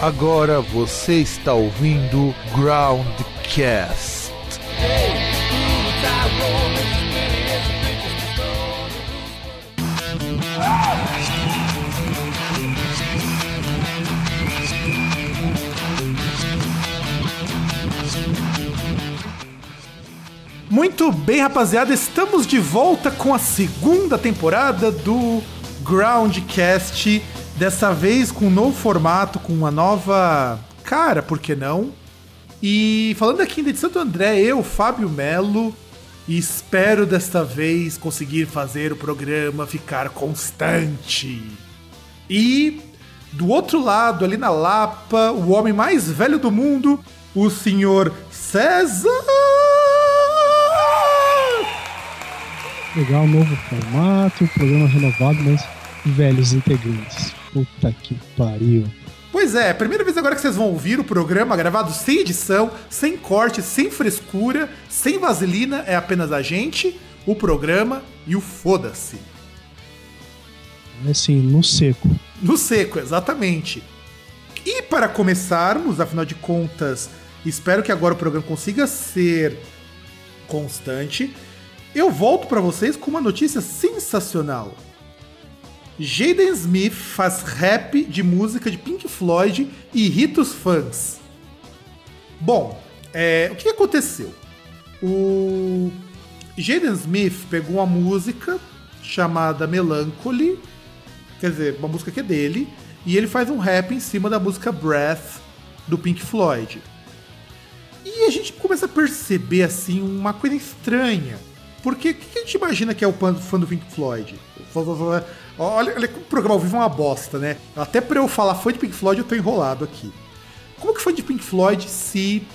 Agora você está ouvindo Groundcast. Muito bem, rapaziada, estamos de volta com a segunda temporada do Groundcast. Dessa vez com um novo formato, com uma nova cara, por que não? E falando aqui de Santo André, eu, Fábio Melo, espero desta vez conseguir fazer o programa ficar constante. E do outro lado, ali na Lapa, o homem mais velho do mundo, o senhor César. Legal, novo formato, programa renovado, mas velhos integrantes. Puta que pariu. Pois é, primeira vez agora que vocês vão ouvir o programa gravado sem edição, sem corte, sem frescura, sem vaselina, é apenas a gente, o programa e o foda-se. É assim, no seco. No seco, exatamente. E para começarmos, afinal de contas, espero que agora o programa consiga ser constante. Eu volto para vocês com uma notícia sensacional. Jaden Smith faz rap de música de Pink Floyd e irrita os fãs. Bom, é, o que aconteceu? O Jaden Smith pegou uma música chamada Melancholy, quer dizer, uma música que é dele, e ele faz um rap em cima da música Breath do Pink Floyd. E a gente começa a perceber assim uma coisa estranha. Porque o que a gente imagina que é o fã do Pink Floyd? Olha, olha o programa ao vivo é uma bosta, né? Até pra eu falar fã de Pink Floyd, eu tô enrolado aqui. Como que fã de Pink Floyd se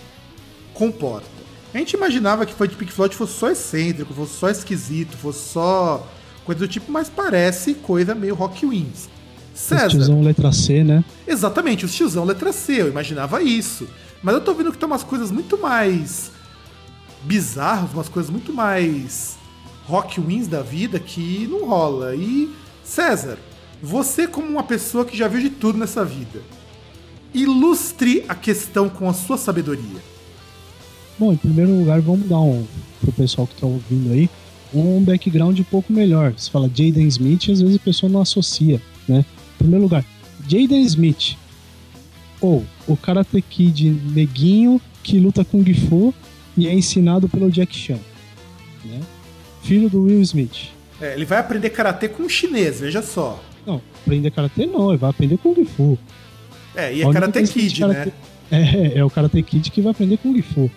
comporta? A gente imaginava que fã de Pink Floyd fosse só excêntrico, fosse só esquisito, fosse só coisa do tipo, mas parece coisa meio Rock Wings. César. Os tiozão letra C, né? Exatamente, os tiozão letra C, eu imaginava isso. Mas eu tô vendo que tem umas coisas muito mais bizarras, umas coisas muito mais rock wins da vida que não rola. E César, você como uma pessoa que já viu de tudo nessa vida, ilustre a questão com a sua sabedoria. Bom, em primeiro lugar, vamos dar um pro pessoal que está ouvindo aí um background um pouco melhor. Você fala Jaden Smith, às vezes a pessoa não associa, né? Em primeiro lugar, Jaden Smith ou o Karate Kid neguinho que luta Kung Fu e é ensinado pelo Jack Chan, né? Filho do Will Smith. É, ele vai aprender karatê com um chinês, veja só. Não, aprender karatê não, ele vai aprender Kung Fu. É, e é Karate Kid, karate... né? É, é o Karate Kid que vai aprender Kung Fu.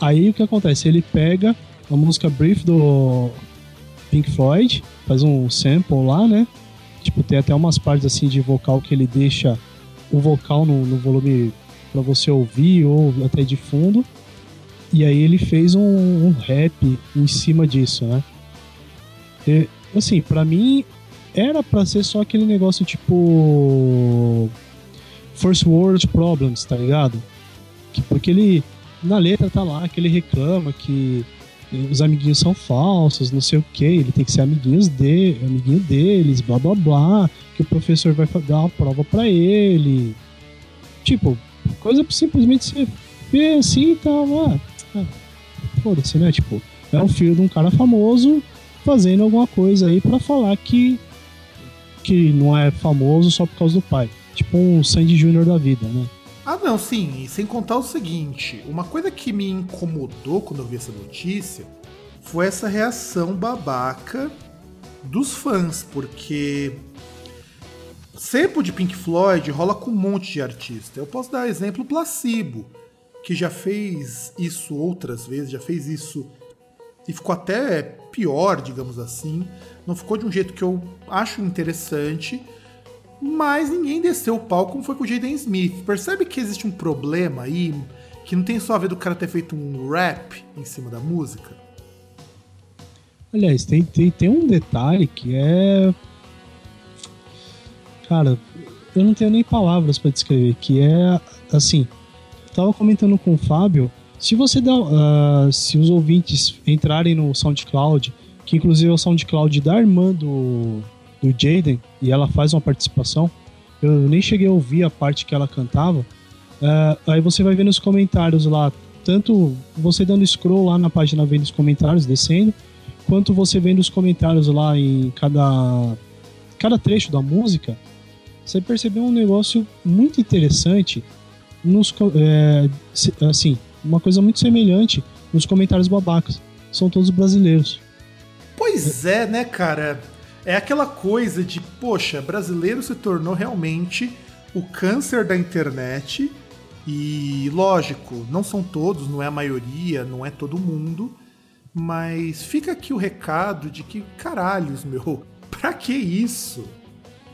Aí o que acontece? Ele pega a música Brief do Pink Floyd, faz um sample lá, né? Tipo, tem até umas partes assim de vocal que ele deixa o vocal no, no volume para você ouvir ou até de fundo. E aí ele fez um, um rap em cima disso, né? Assim, para mim era para ser só aquele negócio tipo First World Problems, tá ligado? Que, porque ele na letra tá lá que ele reclama que os amiguinhos são falsos, não sei o que, ele tem que ser amiguinhos de, amiguinho deles, blá blá blá, que o professor vai dar uma prova para ele. Tipo, coisa simplesmente você vê assim e tal, ah, ah, foda-se, né? Tipo, é um filho de um cara famoso fazendo alguma coisa aí para falar que que não é famoso só por causa do pai. Tipo um Sandy Júnior da vida, né? Ah, não, sim. E sem contar o seguinte: uma coisa que me incomodou quando eu vi essa notícia foi essa reação babaca dos fãs, porque sempre de Pink Floyd rola com um monte de artista. Eu posso dar exemplo Placebo, que já fez isso outras vezes, já fez isso e ficou até pior, digamos assim. Não ficou de um jeito que eu acho interessante, mas ninguém desceu o pau como foi com o Jaden Smith. Percebe que existe um problema aí, que não tem só a ver do cara ter feito um rap em cima da música? Aliás, tem, tem, tem um detalhe que é. Cara, eu não tenho nem palavras para descrever, que é assim. Tava comentando com o Fábio se você dá, uh, se os ouvintes entrarem no SoundCloud, que inclusive é o SoundCloud da irmã do, do Jaden, e ela faz uma participação, eu nem cheguei a ouvir a parte que ela cantava. Uh, aí você vai ver nos comentários lá, tanto você dando scroll lá na página vendo os comentários, descendo, quanto você vendo os comentários lá em cada, cada trecho da música, você percebeu um negócio muito interessante nos, é, assim, uma coisa muito semelhante nos comentários babacas. São todos brasileiros. Pois é, né, cara? É aquela coisa de, poxa, brasileiro se tornou realmente o câncer da internet. E lógico, não são todos, não é a maioria, não é todo mundo. Mas fica aqui o recado de que, caralhos, meu, pra que isso?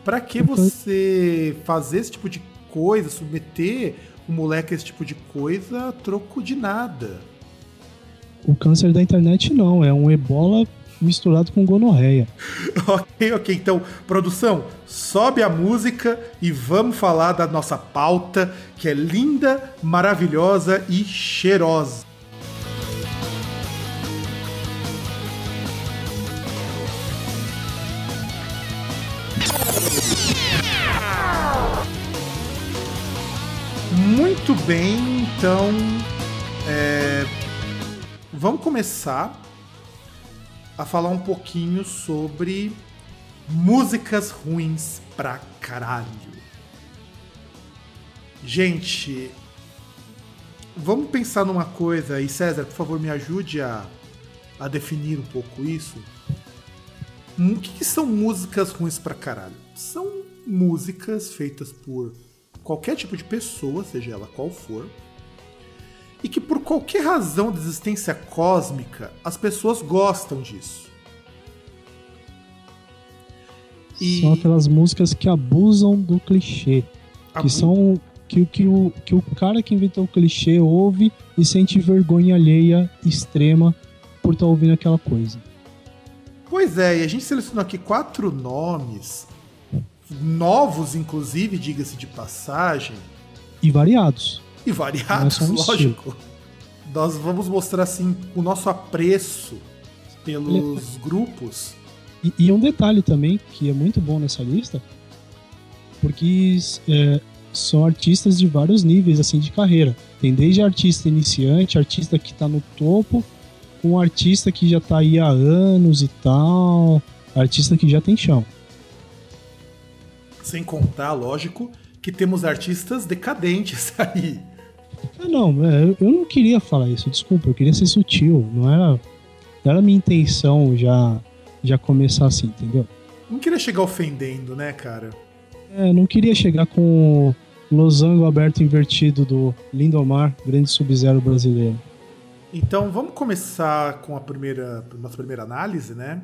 Pra que uhum. você fazer esse tipo de coisa, submeter o moleque a esse tipo de coisa a troco de nada? O câncer da internet não, é um ebola misturado com gonorreia. ok, ok. Então, produção, sobe a música e vamos falar da nossa pauta, que é linda, maravilhosa e cheirosa. Muito bem, então. É, vamos começar a falar um pouquinho sobre músicas ruins pra caralho. Gente, vamos pensar numa coisa, e César, por favor, me ajude a, a definir um pouco isso. O que, que são músicas ruins pra caralho? São músicas feitas por qualquer tipo de pessoa, seja ela qual for, e que por qualquer razão da existência cósmica, as pessoas gostam disso. E... São aquelas músicas que abusam do clichê. Que são. Que, que, o, que o cara que inventou o clichê ouve e sente vergonha alheia extrema por estar tá ouvindo aquela coisa. Pois é, e a gente selecionou aqui quatro nomes, novos, inclusive, diga-se de passagem. E variados e variados, lógico. Nós vamos mostrar assim o nosso apreço pelos grupos. E, e, um detalhe também que é muito bom nessa lista, porque é, são artistas de vários níveis assim de carreira. Tem desde artista iniciante, artista que está no topo, com artista que já está aí há anos e tal, artista que já tem chão. Sem contar, lógico, que temos artistas decadentes aí. Ah, não, é, eu não queria falar isso, desculpa, eu queria ser sutil, não era, não era minha intenção já, já começar assim, entendeu? Não queria chegar ofendendo, né, cara? É, não queria chegar com o losango aberto invertido do Lindomar, grande sub-zero brasileiro. Então, vamos começar com a primeira, nossa primeira análise, né?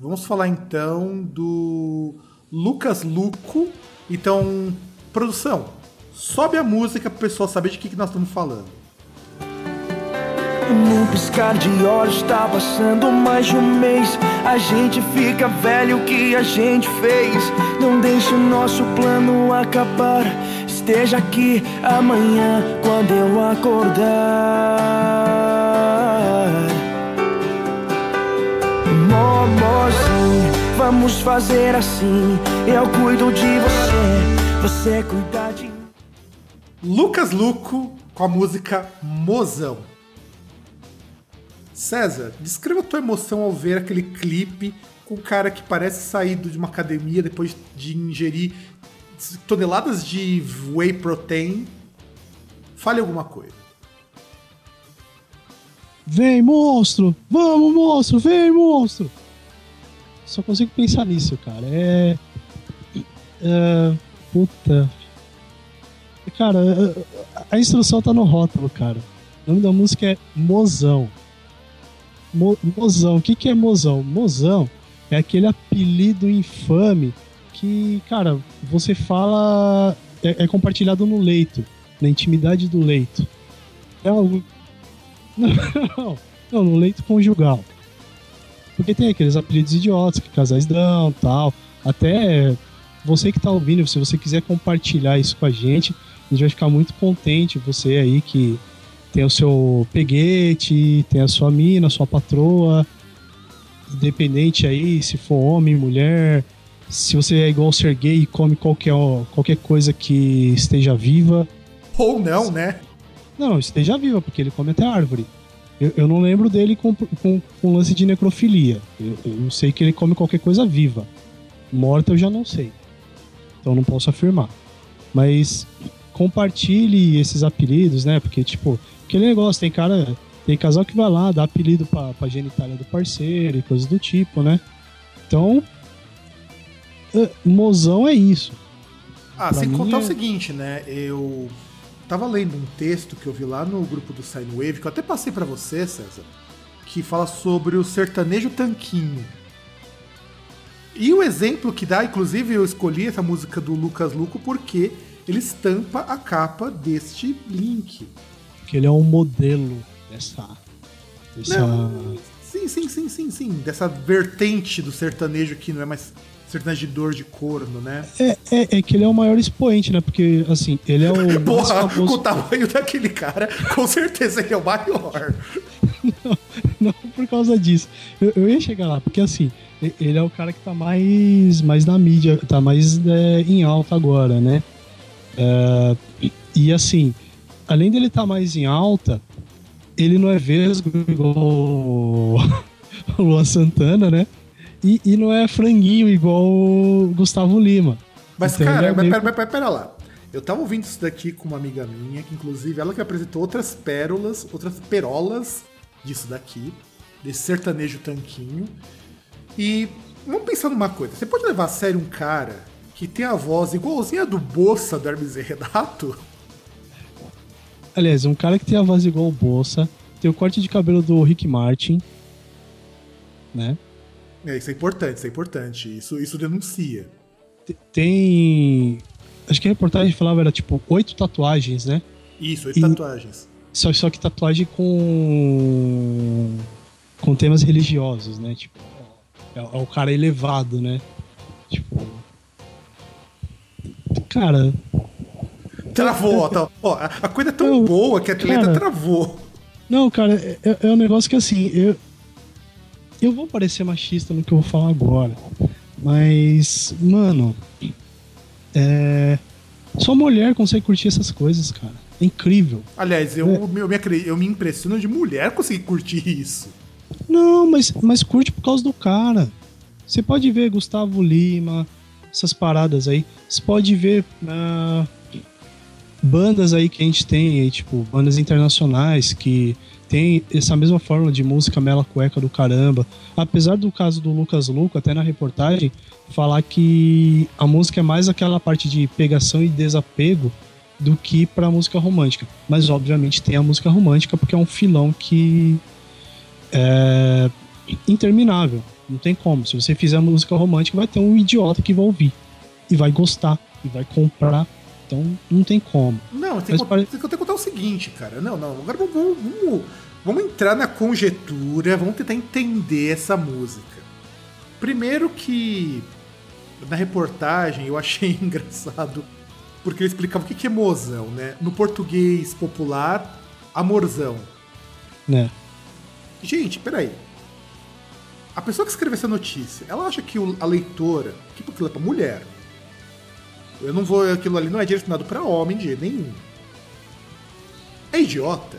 Vamos falar então do Lucas Luco. Então, produção, Sobe a música pro pessoal saber de que, que nós estamos falando. Num piscar de olhos tá passando mais de um mês A gente fica velho o que a gente fez Não deixe o nosso plano acabar Esteja aqui amanhã quando eu acordar Momozinho, vamos fazer assim Eu cuido de você, você cuida de mim Lucas Luco com a música Mozão. César, descreva a tua emoção ao ver aquele clipe com um cara que parece saído de uma academia depois de ingerir toneladas de whey protein. Fale alguma coisa. Vem, monstro! Vamos, monstro! Vem, monstro! Só consigo pensar nisso, cara. É. é... Puta, Cara, a instrução tá no rótulo, cara. O nome da música é Mozão. Mo, mozão. O que, que é Mozão? Mozão é aquele apelido infame que, cara, você fala. É, é compartilhado no leito, na intimidade do leito. É algo. Não, não, no leito conjugal. Porque tem aqueles apelidos idiotas que casais dão tal. Até você que tá ouvindo, se você quiser compartilhar isso com a gente, a gente vai ficar muito contente, você aí que tem o seu peguete, tem a sua mina, a sua patroa, independente aí se for homem, mulher, se você é igual ser gay e come qualquer, qualquer coisa que esteja viva. Ou não, né? Não, esteja viva, porque ele come até árvore. Eu, eu não lembro dele com, com, com lance de necrofilia. Eu, eu sei que ele come qualquer coisa viva. Morta eu já não sei. Então não posso afirmar. Mas compartilhe esses apelidos, né? Porque, tipo, aquele negócio, tem cara. Tem casal que vai lá, dá apelido pra, pra genitália do parceiro e coisas do tipo, né? Então. Uh, mozão é isso. Ah, pra sem contar é... o seguinte, né? Eu tava lendo um texto que eu vi lá no grupo do Sine Wave, que eu até passei para você, César, que fala sobre o sertanejo tanquinho. E o exemplo que dá, inclusive eu escolhi essa música do Lucas Luco porque ele estampa a capa deste link. Que ele é um modelo dessa. dessa... Não, sim, sim, sim, sim, sim. Dessa vertente do sertanejo que não é mais sertanejidor de corno, né? É, é, é, que ele é o maior expoente, né? Porque, assim, ele é o. Porra, famoso... com o tamanho daquele cara, com certeza ele é o maior. não, não por causa disso. Eu, eu, ia chegar lá, porque assim, ele é o cara que tá mais, mais na mídia, tá mais é, em alta agora, né? É, e, e, assim, além dele estar tá mais em alta, ele não é vesgo igual o Luan Santana, né? E, e não é franguinho igual o Gustavo Lima. Mas, então, cara, é mas meio... pera, pera, pera lá. Eu tava ouvindo isso daqui com uma amiga minha, que inclusive ela que apresentou outras pérolas, outras perolas disso daqui, desse sertanejo tanquinho. E vamos pensar numa coisa: você pode levar a sério um cara que tem a voz igualzinha a do Bossa do Hermes e Renato? Aliás, um cara que tem a voz igual o Bossa, tem o corte de cabelo do Rick Martin, né? É, isso é importante, isso é importante. Isso, isso denuncia. Tem. Acho que a reportagem falava era tipo oito tatuagens, né? Isso, oito e... tatuagens. Só, só que tatuagem com. com temas religiosos, né? Tipo, é, é o cara elevado, né? Tipo. Cara. Travou, tá, ó, a coisa é tão boa que a atleta cara, travou. Não, cara, é, é um negócio que assim, eu, eu vou parecer machista no que eu vou falar agora. Mas, mano. É. Só mulher consegue curtir essas coisas, cara. É incrível. Aliás, eu, é. eu, me, eu me impressiono de mulher conseguir curtir isso. Não, mas, mas curte por causa do cara. Você pode ver Gustavo Lima, essas paradas aí. Você pode ver uh, bandas aí que a gente tem, aí, tipo, bandas internacionais que tem essa mesma forma de música mela cueca do caramba. Apesar do caso do Lucas Luco, até na reportagem, falar que a música é mais aquela parte de pegação e desapego do que pra música romântica. Mas obviamente tem a música romântica porque é um filão que é interminável. Não tem como. Se você fizer música romântica, vai ter um idiota que vai ouvir e vai gostar e vai comprar. Então não tem como. Não, tem, que, pare... tem que contar o seguinte, cara. Não, não. Agora vamos, vamos, vamos entrar na conjetura, vamos tentar entender essa música. Primeiro que na reportagem eu achei engraçado porque ele explicava o que é mozão, né? No português popular, amorzão. Né? Gente, peraí. A pessoa que escreveu essa notícia, ela acha que a leitora, que porque ela é pra mulher, eu não vou. Aquilo ali não é direcionado para homem de jeito nenhum. É idiota.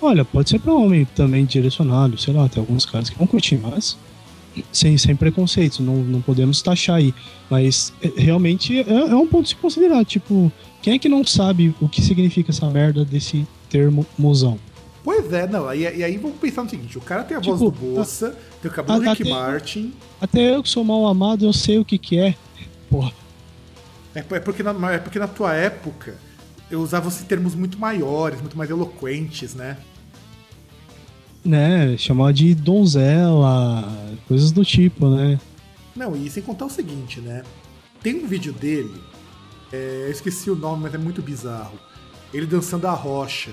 Olha, pode ser para homem também direcionado, sei lá, tem alguns caras que vão curtir, mas sem, sem preconceito, não, não podemos taxar aí. Mas é, realmente é, é, um ponto a se considerar. Tipo, quem é que não sabe o que significa essa merda desse termo mozão? Pois é, não. E, e aí vamos pensar no seguinte: o cara tem a tipo, voz do Bolsa, tem o cabelo do Rick Martin. Até eu que sou mal amado, eu sei o que, que é. Porra. É, é, porque na, é porque na tua época eu usava esses termos muito maiores, muito mais eloquentes, né? Né, chamar de donzela, coisas do tipo, né? Não, e sem contar o seguinte, né? Tem um vídeo dele, é, eu esqueci o nome, mas é muito bizarro. Ele dançando a rocha.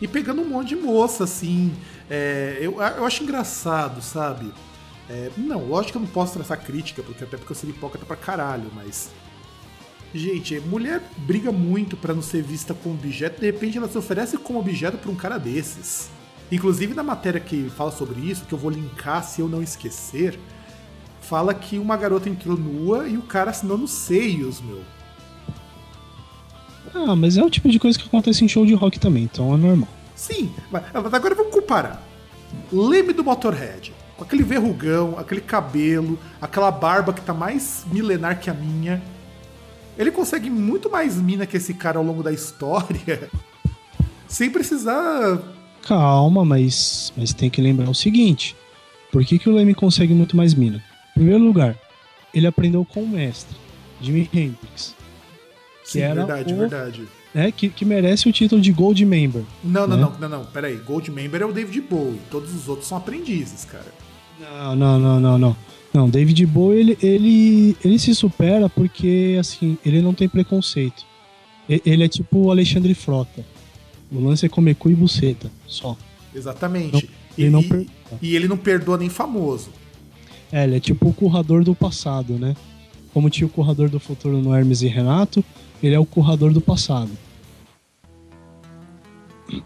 E pegando um monte de moça, assim. É, eu, eu acho engraçado, sabe? É, não, lógico que eu não posso traçar crítica, porque até porque eu seria hipócrita pra caralho, mas. Gente, mulher briga muito para não ser vista como objeto, de repente ela se oferece como objeto pra um cara desses. Inclusive na matéria que fala sobre isso, que eu vou linkar se eu não esquecer, fala que uma garota entrou nua e o cara assinou nos seios, meu. Ah, mas é o tipo de coisa que acontece em show de rock também, então é normal. Sim, mas agora vamos comparar. Leme do Motorhead, com aquele verrugão, aquele cabelo, aquela barba que tá mais milenar que a minha. Ele consegue muito mais mina que esse cara ao longo da história, sem precisar. Calma, mas, mas tem que lembrar o seguinte: por que, que o Leme consegue muito mais mina? Em primeiro lugar, ele aprendeu com o mestre, Jimi Hendrix, Sim, era verdade, o- verdade. né, que, que merece o título de Gold Member. Não, não, né? não, não, não, peraí. Gold Member é o David Bowie. Todos os outros são aprendizes, cara. Não, não, não, não, não. Não, David Bowie, ele, ele, ele se supera porque, assim, ele não tem preconceito. Ele é tipo o Alexandre Frota. O lance é comer cu e buceta, só. Exatamente. Ele e, não e ele não perdoa nem famoso. É, ele é tipo o currador do passado, né? Como tinha o currador do futuro no Hermes e Renato, ele é o currador do passado.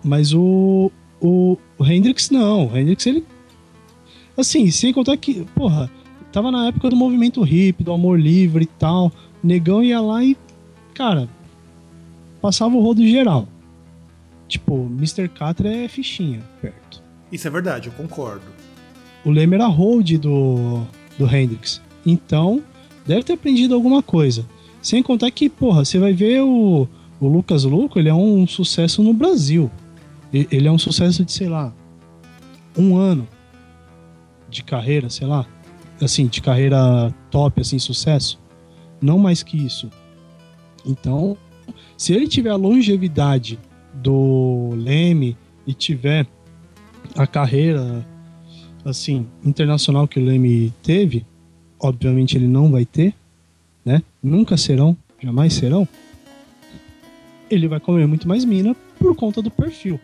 Mas o, o, o Hendrix não. O Hendrix, ele. Assim, sem contar que, porra, tava na época do movimento hippie, do amor livre e tal. O negão ia lá e, cara, passava o rodo geral. Tipo, Mr. Catra é fichinha perto. Isso é verdade, eu concordo. O Leme era hold do, do Hendrix. Então, deve ter aprendido alguma coisa. Sem contar que, porra, você vai ver o, o Lucas Luco, ele é um sucesso no Brasil. Ele é um sucesso de, sei lá, um ano de carreira, sei lá. Assim, de carreira top, assim, sucesso. Não mais que isso. Então, se ele tiver a longevidade do Leme e tiver a carreira assim, internacional que o Leme teve, obviamente ele não vai ter, né? Nunca serão, jamais serão. Ele vai comer muito mais mina por conta do perfil.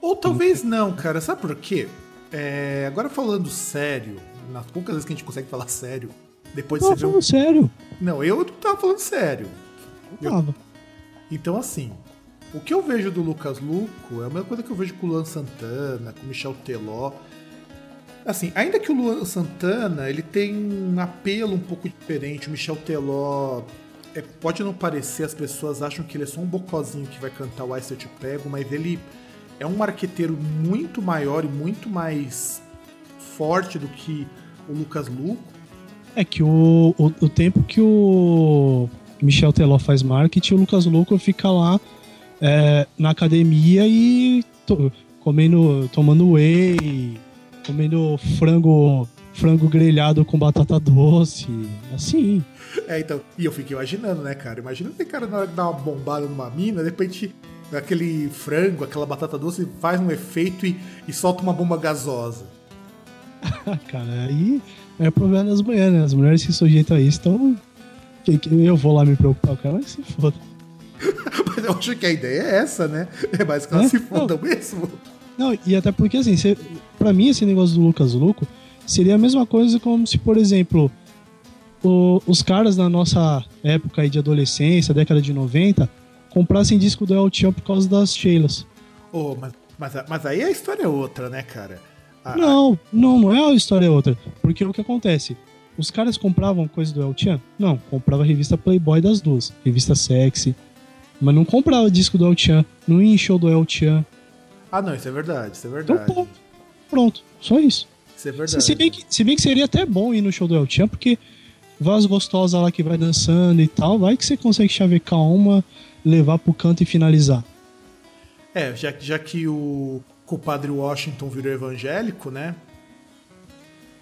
Ou talvez não, cara. Sabe por quê? É, agora falando sério, nas poucas vezes que a gente consegue falar sério, depois Não, você ver um... falando sério. Não, eu tava falando sério. Eu. Então, assim, o que eu vejo do Lucas Luco é a mesma coisa que eu vejo com o Luan Santana, com o Michel Teló. Assim, ainda que o Luan Santana ele tem um apelo um pouco diferente, o Michel Teló é, pode não parecer, as pessoas acham que ele é só um bocozinho que vai cantar o Ai Se Eu Te Pego, mas ele é um marqueteiro muito maior e muito mais forte do que o Lucas Luco. É que o, o, o tempo que o Michel Teló faz marketing, o Lucas Luco fica lá é, na academia e to- comendo, tomando whey, comendo frango, frango grelhado com batata doce, assim. É, então, e eu fico imaginando, né, cara? Imagina esse cara na hora de dar uma bombada numa mina, de repente aquele frango, aquela batata doce faz um efeito e, e solta uma bomba gasosa. Cara, aí é problema das mulheres, né? As mulheres se sujeitam a isso, então eu vou lá me preocupar com ela, mas se foda. Mas eu acho que a ideia é essa, né? É mais que elas É? se fodam mesmo. Não, e até porque, assim, cê, pra mim, esse negócio do Lucas Luco seria a mesma coisa como se, por exemplo, o- os caras na nossa época aí de adolescência, década de 90, comprassem disco do El Chan por causa das Sheilas. Oh, mas, mas, mas aí a história é outra, né, cara? A- Não, não, não é a história é outra. Porque o que acontece? Os caras compravam coisa do El Chan? Não, comprava a revista Playboy das duas, revista sexy. Mas não comprava disco do El Chan, não ia em show do El Chan. Ah, não, isso é verdade, isso é Então, verdade. ponto. Pronto, só isso. Isso é Se, verdade. se bem que, se bem que seria até bom ir no show do El Chan, porque voz gostosa lá que vai dançando e tal, vai que você consegue chavecar uma, levar pro canto e finalizar. É, já, já que o compadre Washington virou evangélico, né?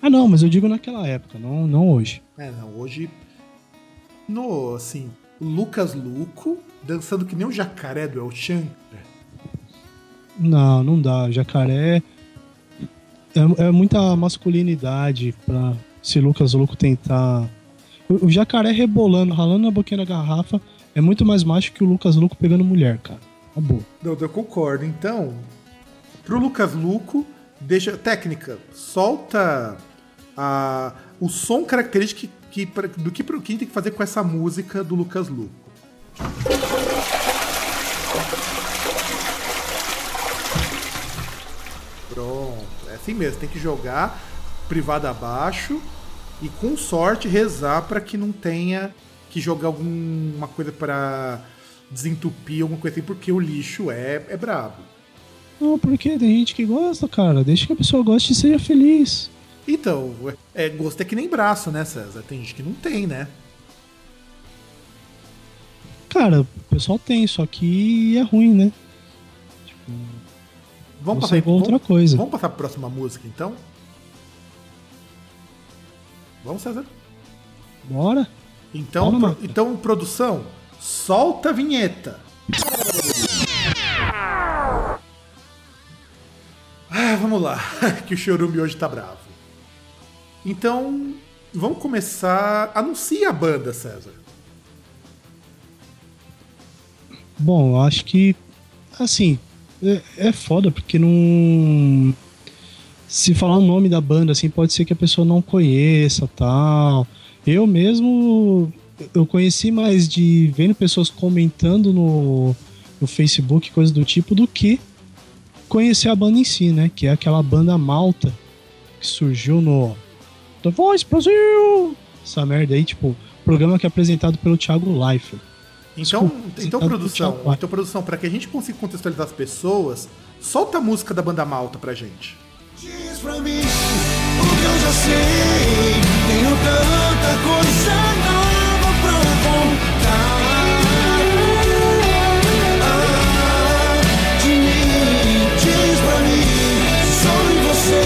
Ah, não, mas eu digo naquela época, não, não hoje. É, não, hoje. No, assim, Lucas Luco dançando que nem o jacaré do El Chan. Não, não dá. Jacaré é, é muita masculinidade pra se Lucas Luco tentar. O, jacaré rebolando, ralando na boquinha da garrafa é muito mais macho que o Lucas Luco pegando mulher, cara. Tá bom. Não, eu concordo. Então, pro Lucas Luco, deixa. Técnica, solta a, o som característico que, que, do que, que a tem que fazer com essa música do Lucas Luco. Pronto, é assim mesmo, tem que jogar privado abaixo e com sorte rezar para que não tenha que jogar alguma coisa para desentupir, alguma coisa assim, porque o lixo é, é brabo. Não, porque tem gente que gosta, cara. Deixa que a pessoa goste e seja feliz. Então, é, gosto é que nem braço, né, César? Tem gente que não tem, né? Cara, o pessoal tem, só que é ruim, né? Tipo, Vamos passar, outra vamos, coisa. vamos passar para a próxima música, então? Vamos, César? Bora? Então, Bora, pro- então, produção, solta a vinheta. Ah, vamos lá, que o Chorume hoje tá bravo. Então, vamos começar. Anuncia a banda, César. Bom, acho que. Assim, é, é foda porque não. Se falar o nome da banda, assim, pode ser que a pessoa não conheça tal. Eu mesmo. Eu conheci mais de vendo pessoas comentando no, no Facebook, coisa do tipo, do que conhecer a banda em si, né? Que é aquela banda malta que surgiu no The Voice Brasil! Essa merda aí, tipo, programa que é apresentado pelo Thiago Leifert. Então, Desculpa, então tá produção, então produção, para que a gente consiga contextualizar as pessoas, solta a música da banda Malta pra gente. Diz pra mim o que eu já sei. Tenho tanta coisa nova pra contar. De mim, diz pra mim, em você.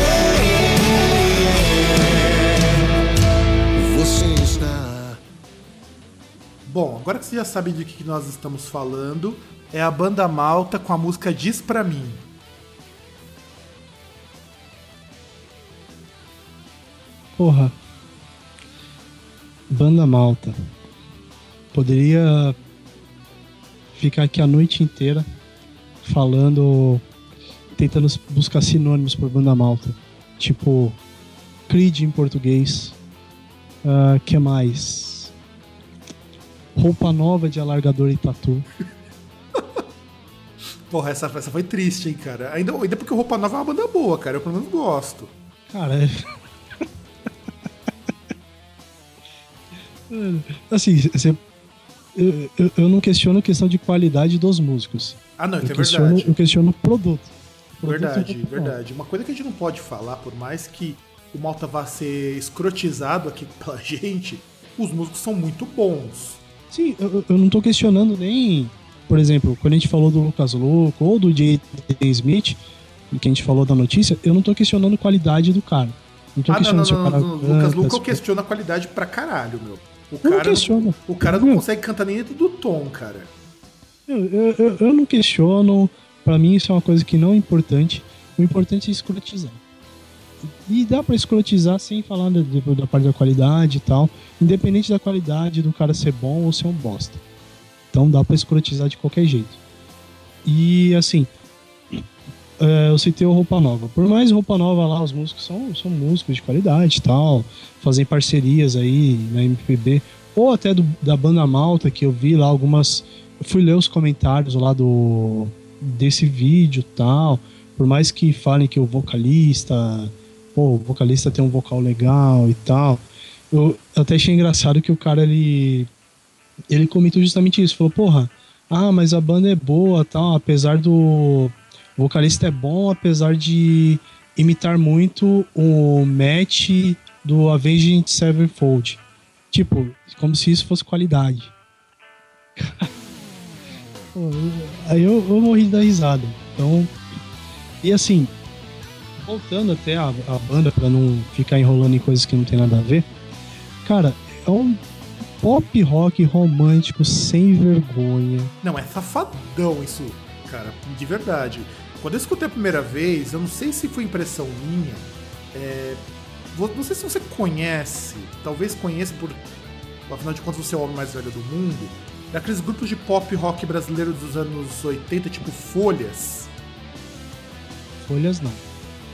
Você está. Bom, agora que você já sabe de que nós estamos falando, é a banda Malta com a música Diz Pra Mim. Porra. Banda malta. Poderia ficar aqui a noite inteira falando, tentando buscar sinônimos por banda malta. Tipo, Creed em português. Ah, que mais? Roupa nova de alargador e tatu. Porra, essa, essa foi triste, hein, cara. Ainda, ainda porque Roupa Nova é uma banda boa, cara. Eu pelo menos gosto. Cara, é... assim, você- eu, eu, eu não questiono a questão de qualidade dos músicos. Ah, não, isso Eu é questiono, verdade. eu questiono o produto. O produto Verdade, é muito bom. verdade. Uma coisa que a gente não pode falar, por mais que o Malta vá ser escrotizado aqui pela gente, os músicos são muito bons. Sim, eu, eu não tô questionando nem, por exemplo, quando a gente falou do Lucas Luco ou do J.D. Smith, que a gente falou da notícia, eu não tô questionando a qualidade do cara. Não tô Ah, não, não, questionando se o não, cara não, Lucas Luca eu questiono a qualidade pra caralho, meu. O Eu não cara, questiono. o cara não Meu. consegue cantar nem dentro do tom, cara. Eu, eu, eu- eu não questiono, pra mim isso é uma coisa que não é importante. O importante é escrotizar. E dá pra escrotizar sem falar da, da parte da qualidade e tal, independente da qualidade do cara ser bom ou ser um bosta. Então dá pra escrotizar de qualquer jeito. E assim, eu citei o Roupa Nova. Por mais Roupa Nova lá, os músicos são, são músicos de qualidade e tal, fazem parcerias aí na MPB, ou até do- da banda Malta, que eu vi lá algumas. Fui ler os comentários lá do desse vídeo tal. Por mais que falem que o vocalista, pô, o vocalista tem um vocal legal e tal. Eu até achei engraçado que o cara ele ele comentou justamente isso, falou, porra, ah, mas a banda é boa, tal, apesar do o vocalista é bom, apesar de imitar muito o Matt do Avenged Sevenfold. Tipo, como se isso fosse qualidade. Pô, eu- Aí eu, eu morri da risada. Então, e assim, voltando até a, a banda pra não ficar enrolando em coisas que não tem nada a ver, cara, é um pop rock romântico sem vergonha. Não, é safadão isso, cara, de verdade. Quando eu escutei a primeira vez, eu não sei se foi impressão minha, é, não sei se você conhece, talvez conheça por, afinal de contas você é o homem mais velho do mundo, daqueles grupos de pop rock brasileiro dos anos 80, tipo Folhas. Folhas não.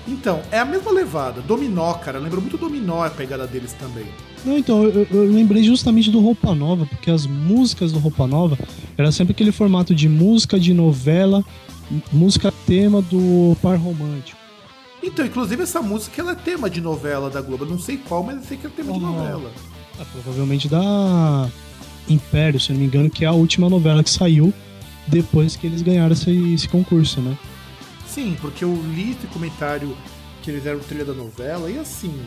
Então, é a mesma levada, Dominó, cara, lembra muito Dominó a pegada deles também. Não, então, eu, eu lembrei justamente do Roupa Nova, porque as músicas do Roupa Nova era sempre aquele formato de música de novela, música tema do par romântico. Então, inclusive essa música ela é tema de novela da Globo. Eu não sei qual, mas eu sei que é tema de Oh. novela. Ah, provavelmente da Império, se não me engano, que é a última novela que saiu depois que eles ganharam esse, esse concurso, né? Sim, porque eu li esse comentário que eles eram trilha da novela e assim.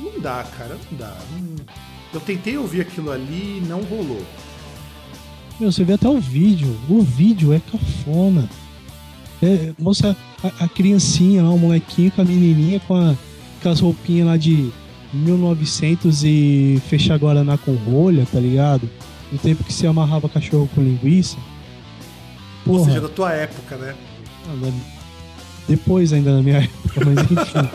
Não dá, cara, não dá. Não- Eu tentei ouvir aquilo ali e não rolou. Meu, você vê até o vídeo. O vídeo é cafona. É, mostra a, a criancinha lá, o molequinho com a menininha com, a, com as roupinhas lá de 1900 e fechar Guaraná com rolha, tá ligado? No tempo que se amarrava cachorro com linguiça. Ou Porra, seja, da tua época, né? Depois ainda na minha época, mas enfim.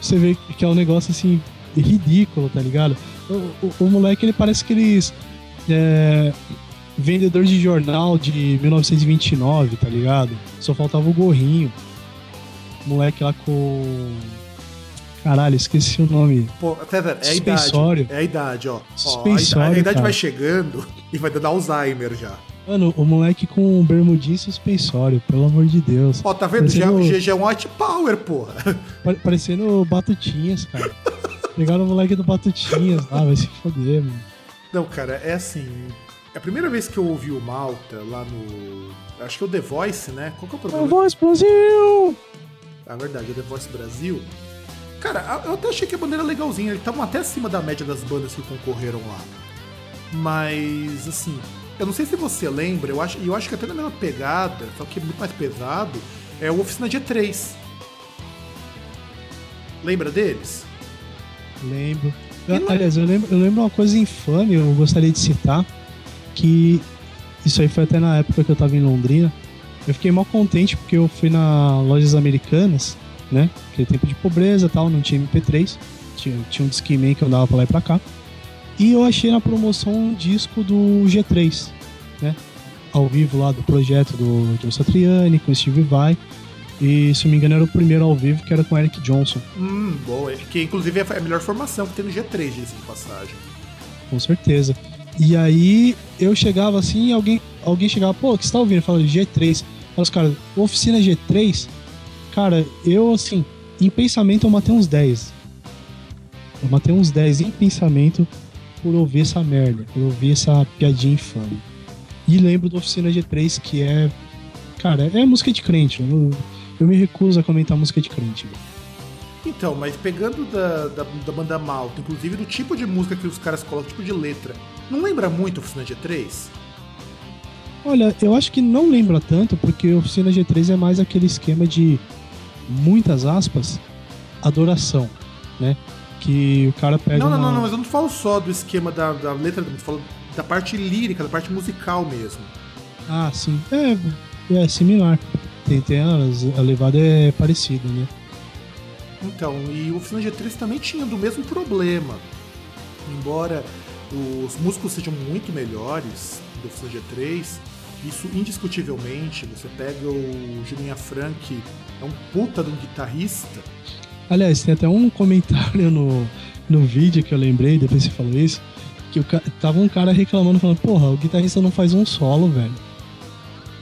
você vê que é um negócio assim, ridículo, tá ligado? O, o- o moleque, ele parece que eles. É, vendedor de jornal de 1929, tá ligado? Só faltava o gorrinho. Moleque lá com. Caralho, esqueci o nome. Pô, é a idade. É a idade, ó. Ó, a a idade cara. vai chegando e vai dando Alzheimer já. Mano, o moleque com bermudinho e suspensório, pelo amor de Deus. Ó, tá vendo? Já, Parecendo- já é um white power, porra. Pare- Parecendo Batutinhas, cara. Pegaram o moleque do Batutinhas lá, vai se foder, mano. Não, cara, é assim. É a primeira vez que eu ouvi o Malta lá no. Acho que é o The Voice, né? Qual que é o programa? Voz Brasil! Na verdade, é o The Voice Brasil. Cara, eu até achei que a bandeira era legalzinha. Eles estavam até acima da média das bandas que concorreram lá. Mas, assim, eu não sei se você lembra, eu acho, eu acho que até na mesma pegada, só que é muito mais pesado, é o Oficina G3. Lembra deles? Lembro. E não- Aliás, eu lembro, eu lembro uma coisa infame, eu gostaria de citar, que isso aí foi até na época que eu tava em Londrina. Eu fiquei mal contente porque eu fui na lojas americanas, né? Aquele tempo de pobreza e tal, não tinha MP3. Tinha, tinha um Discman que eu dava pra lá e pra cá. E eu achei na promoção um disco do G3, né? Ao vivo lá do projeto do John Satriani, com Steve Vai. E se não me engano era o primeiro ao vivo que era com Eric Johnson. Hum, boa. Que inclusive é a melhor formação que tem no G3, diga-se de passagem. Com certeza. E aí eu chegava assim e alguém, alguém chegava, pô, o que você tá ouvindo? Eu falava G3. Aí os caras, oficina G3? Cara, eu assim, em pensamento eu matei uns 10. Eu matei uns 10 em pensamento por ouvir essa merda, por ouvir essa piadinha infame. E lembro do Oficina G3, que é. Cara, é música de crente. Eu, eu me recuso a comentar música de crente. Então, mas pegando da, da, da banda Malta, inclusive do tipo de música que os caras colocam, tipo de letra, não lembra muito Oficina G3? Olha, eu acho que não lembra tanto, porque Oficina G3 é mais aquele esquema de muitas aspas, adoração, né? Que o cara pega. Não, não, uma- não, não, mas eu não falo só do esquema da, da letra, eu falo da parte lírica, da parte musical mesmo. Ah, sim. É, é similar. Tem, tem as- a levada é parecida, né? Então, e o Oficina G3 também tinha do mesmo problema. Embora os músicos sejam muito melhores do Oficina G3, isso indiscutivelmente, você pega o Julinha Frank, é um puta de um guitarrista, Aliás, tem até um comentário no, no vídeo que eu lembrei, depois você falou isso, que o, tava um cara reclamando, falando, porra, o guitarrista não faz um solo, velho.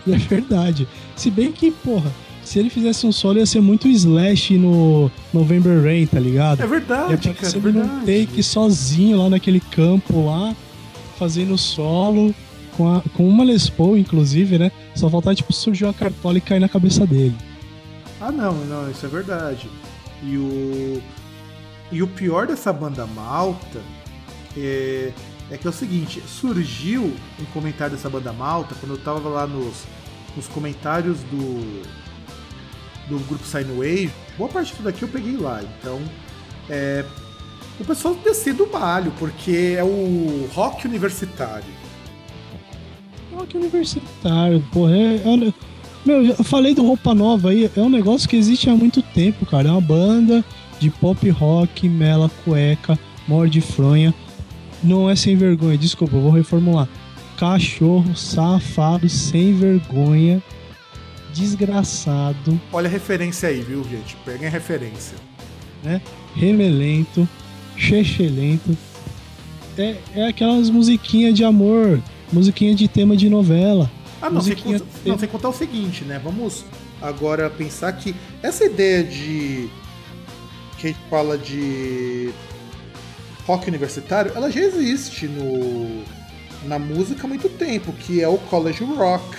E é verdade. Se bem que, porra, se ele fizesse um solo ia ser muito Slash no November Rain, tá ligado? É verdade, Ia cara, é ele num verdade. take sozinho lá naquele campo lá, fazendo solo, com, a- com uma Les Paul, inclusive, né? Só faltava, tipo, surgir uma cartola e cair na cabeça dele. Ah, não, não, isso é verdade. E o, e o pior dessa banda malta é, é que é o seguinte: surgiu um comentário dessa banda malta quando eu tava lá nos, nos comentários do, do grupo Sine Wave. Boa parte disso daqui eu peguei lá. Então, é, o pessoal descendo o malho, porque é o rock universitário. Rock universitário, porra. É, é- meu, eu falei do Roupa Nova aí, é um negócio que existe há muito tempo, cara. É uma banda de pop rock, mela, cueca, morde fronha. Não é sem vergonha, desculpa, eu vou reformular. Cachorro safado, sem vergonha, desgraçado, Olha a referência aí, viu, gente? Peguem a referência. né? Remelento, chechelento. É, é aquelas musiquinhas de amor, musiquinha de tema de novela. Ah, não, sem, conta- não, sem contar o seguinte, né? Vamos, Agora, pensar que essa ideia de. que a gente fala de. rock universitário, ela já existe no. na música há muito tempo, que é o college rock.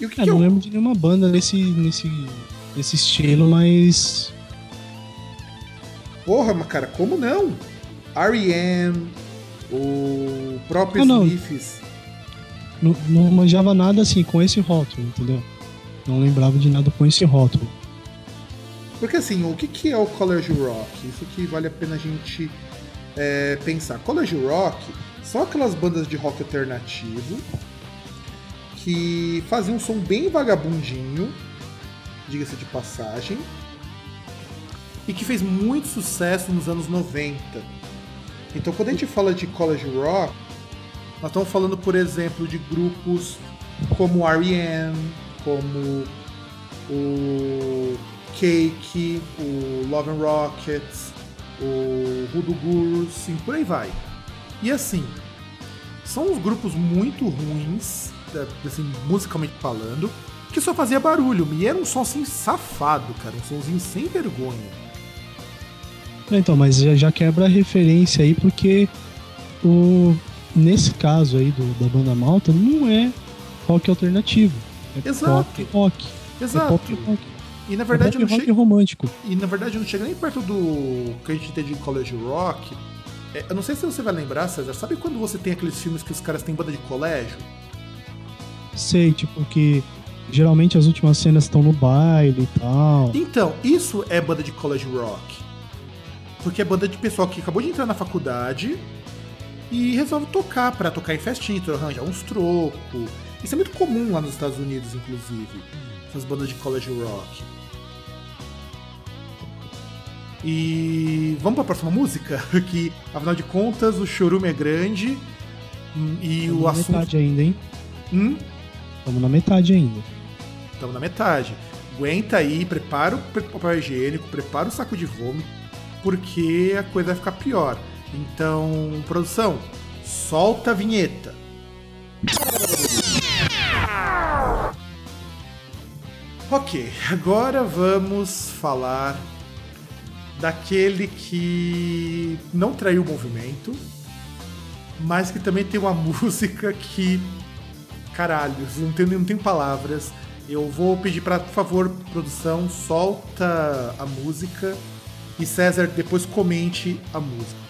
E o que, é, que não eu... lembro de nenhuma banda nesse, nesse, nesse estilo, mas. Porra, mas cara, como não? R.E.M., o próprio ah, Smiths. Não, não manjava nada assim com esse rótulo, entendeu? Não lembrava de nada com esse rótulo. Porque assim, o que, que é o college rock? Isso que vale a pena a gente é, pensar. College rock são aquelas bandas de rock alternativo que faziam um som bem vagabundinho, diga-se de passagem, e que fez muito sucesso nos anos 90. Então, quando a gente fala de college rock, nós estamos falando, por exemplo, de grupos como R.E.M., como o Cake, o Love and Rockets, o Voodoo Gurus, e por aí vai. E assim, são uns grupos muito ruins, é, assim, musicalmente falando, que só fazia barulho. E era um som assim safado, cara, um somzinho sem vergonha. Então, mas já quebra a referência aí, porque o, nesse caso aí do, da banda Malta não é rock alternativo. É Exato. pop rock. Exato. É pop rock. E na verdade é não chega romântico. E na verdade não chega nem perto do que a gente tem de college rock. É, eu não sei se você vai lembrar, César. Sabe quando você tem aqueles filmes que os caras têm banda de colégio? Sei, tipo que geralmente as últimas cenas estão no baile e tal. Então, isso é banda de college rock. Porque é banda de pessoal que acabou de entrar na faculdade e resolve tocar para tocar em festinha, arranjar uns trocos. Isso é muito comum lá nos Estados Unidos, inclusive. Essas bandas de college rock. E vamos para a próxima música, que afinal de contas o chorume é grande hum, e o na assunto. metade ainda, hein? Hum? Estamos na metade ainda. Estamos na metade. Aguenta aí, prepara o papel higiênico, prepara o saco de vômito, porque a coisa vai ficar pior. Então, produção, solta a vinheta. Ok, agora vamos falar daquele que não traiu o movimento, mas que também tem uma música que. Caralho, não tem, não tem palavras. Eu vou pedir para, por favor, produção, solta a música e César depois comente a música.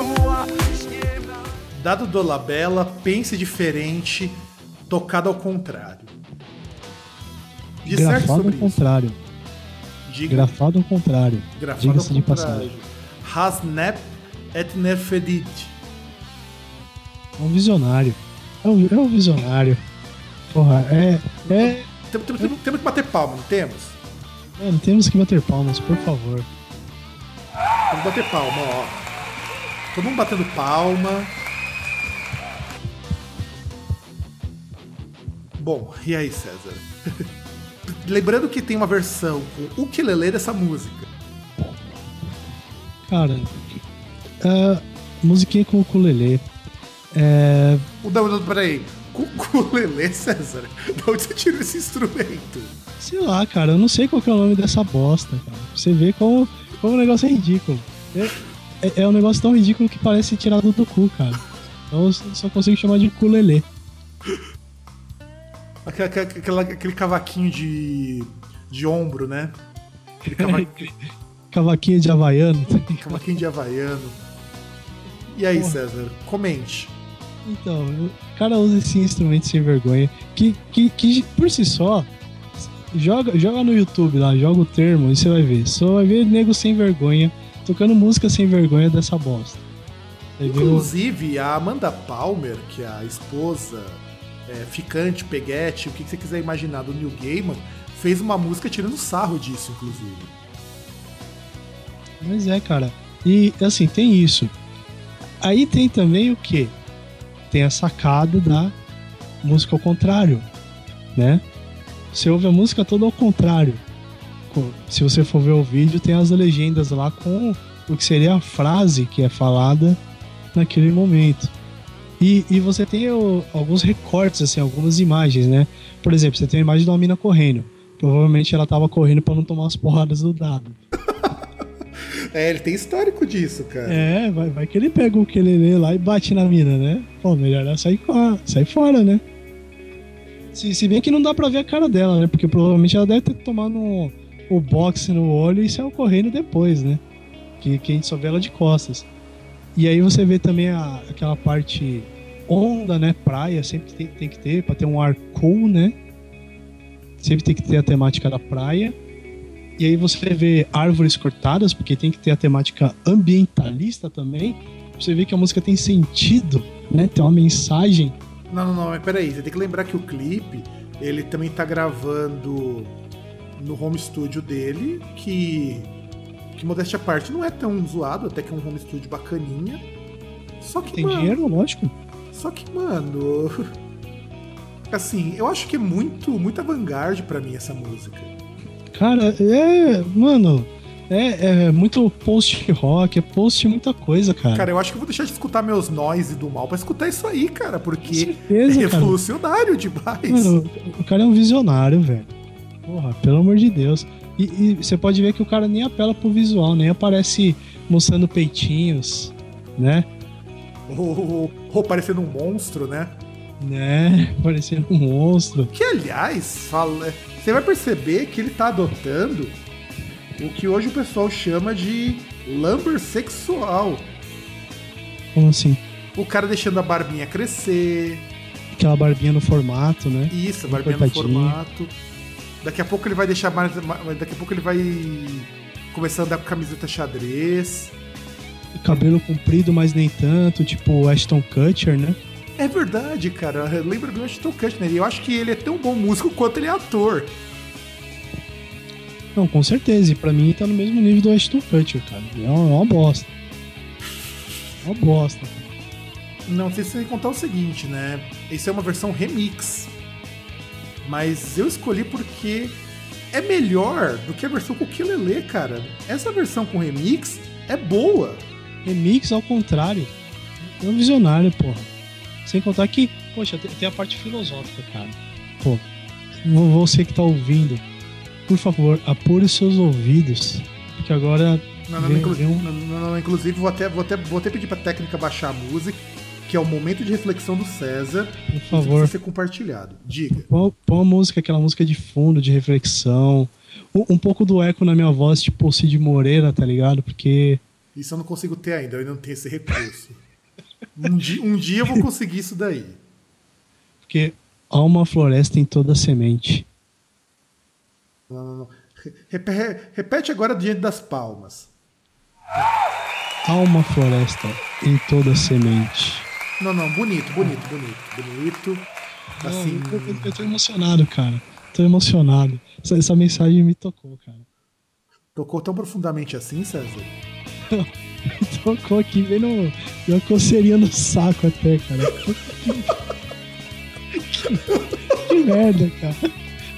Dado do Labella, pense diferente, tocado ao contrário. Grafado ao contrário. Diga. Grafado ao contrário. Grafado ao contrário. Hasnep et Nerfedit. É um visionário. É um, é um visionário. Porra, é. é... Temos, temos, temos, temos que bater palma, não temos? Mano, temos que bater palmas, por favor. Vamos bater palma, ó. Todo mundo batendo palma. Bom, e aí, César? Lembrando que tem uma versão com ukulele dessa música. Cara, uh, musiquinha com ukulele. É... Não, não, peraí. Ukulele, César? De onde você tirou esse instrumento? Sei lá, cara, eu não sei qual é o nome dessa bosta, cara. Você vê como, como o negócio é ridículo. É, é, é um negócio tão ridículo que parece tirado do cu, cara. Então eu só consigo chamar de ukulele. Aquela, aquela, aquele cavaquinho de, de ombro, né? Aquele cavaquinho... Cavaquinho de havaiano. Cavaquinho de havaiano. E aí, Porra. César, comente. Então, o cara usa esse instrumento sem vergonha, que, que, que por si só, joga, joga no YouTube lá, joga o termo e você vai ver. Só vai ver nego sem vergonha, tocando música sem vergonha dessa bosta. Você Inclusive, a Amanda Palmer, que é a esposa, é, ficante, peguete, o que você quiser imaginar do Neil Gaiman, fez uma música tirando sarro disso, inclusive. Mas é, cara. E assim, tem isso. Aí tem também o que? Tem a sacada da música ao contrário, né? Você ouve a música toda ao contrário. Co- Se você for ver o vídeo, tem as legendas lá com o que seria a frase que é falada naquele momento. E, e você tem o- alguns recortes, assim, algumas imagens, né? Por exemplo, você tem a imagem de uma mina correndo. Provavelmente ela tava correndo pra não tomar as porradas do dado. É, ele tem histórico disso, cara. É, vai, vai que ele pega o quelele lá e bate na mina, né? Pô, melhor ela sair, sair fora, né? Se, se bem que não dá pra ver a cara dela, né? Porque provavelmente ela deve ter tomado um- o boxe no olho e saiu correndo depois, né? Que, que a gente só vê ela de costas. E aí você vê também a- aquela parte onda, né? Praia, sempre tem, tem que ter, pra ter um ar cool, né? Sempre tem que ter a temática da praia. E aí você vê árvores cortadas, porque tem que ter a temática ambientalista também. Você vê que a música tem sentido, né? Tem uma mensagem. Não, não, não, mas peraí, você tem que lembrar que o clipe, ele também tá gravando no home studio dele, que, que modéstia à parte, não é tão zoado, até que é um home studio bacaninha. Só que, Tem mano, dinheiro, lógico. Só que, mano, assim, eu acho que é muito, muito avant-garde pra mim essa música. Cara, é. Mano, é, é muito post-rock, é post muita coisa, cara. Cara, eu acho que eu vou deixar de escutar meus noise do mal pra escutar isso aí, cara, porque certeza, é cara. revolucionário demais. Mano, o cara é um visionário, velho. Porra, pelo amor de Deus. E, e você pode ver que o cara nem apela pro visual, nem aparece mostrando peitinhos, né? Ou, ou parecendo um monstro, né? Né? Parecendo um monstro. Que, aliás, fala, você vai perceber que ele tá adotando o que hoje o pessoal chama de lumber sexual. Como assim? O cara deixando a barbinha crescer, Aquela barbinha no formato, né? isso, a barbinha no formato. Daqui a pouco ele vai deixar mais. mais- Daqui a pouco ele vai começar a andar com camiseta xadrez. Cabelo comprido, mas nem tanto, tipo Ashton Kutcher, né? É verdade, cara. Lembra do Ashton Kutcher. E eu acho que ele é tão bom músico quanto ele é ator. Não, com certeza. E pra mim tá no mesmo nível do Ashton Kutcher, cara. É uma, é uma bosta. É uma bosta. Não sei se você contar o seguinte, né? Isso é uma versão remix. Mas eu escolhi porque é melhor do que a versão com o Kilele, cara. Essa versão com remix é boa. Remix ao contrário. É um visionário, porra. Sem contar que, poxa, tem, a parte filosófica, cara. Pô, vo- você que tá ouvindo, por favor, apure seus ouvidos. Porque agora. Não, não, vem- inclu- vem um- não, não, não, inclusive, vou até, vou, até, vou até pedir pra técnica baixar a música, que é o momento de reflexão do César. Por favor. ser compartilhado. Diga. Põe uma música, aquela música de fundo, de reflexão. Um, um pouco do eco na minha voz, tipo o Cid Moreira, tá ligado? Porque. Isso eu não consigo ter ainda, eu ainda não tenho esse recurso. Um dia, um dia eu vou conseguir isso daí. Porque há uma floresta em toda semente. Não, não, não. Repe- repete agora diante das palmas. Há uma floresta em toda semente. Não, não, bonito, bonito, bonito, bonito. Assim, eu, eu- eu tô emocionado, cara. Tô emocionado. Essa, essa mensagem me tocou, cara. tocou tão profundamente assim, César? Tocou aqui, veio no, deu uma coceirinha no saco até, cara. Que, que- que merda, cara.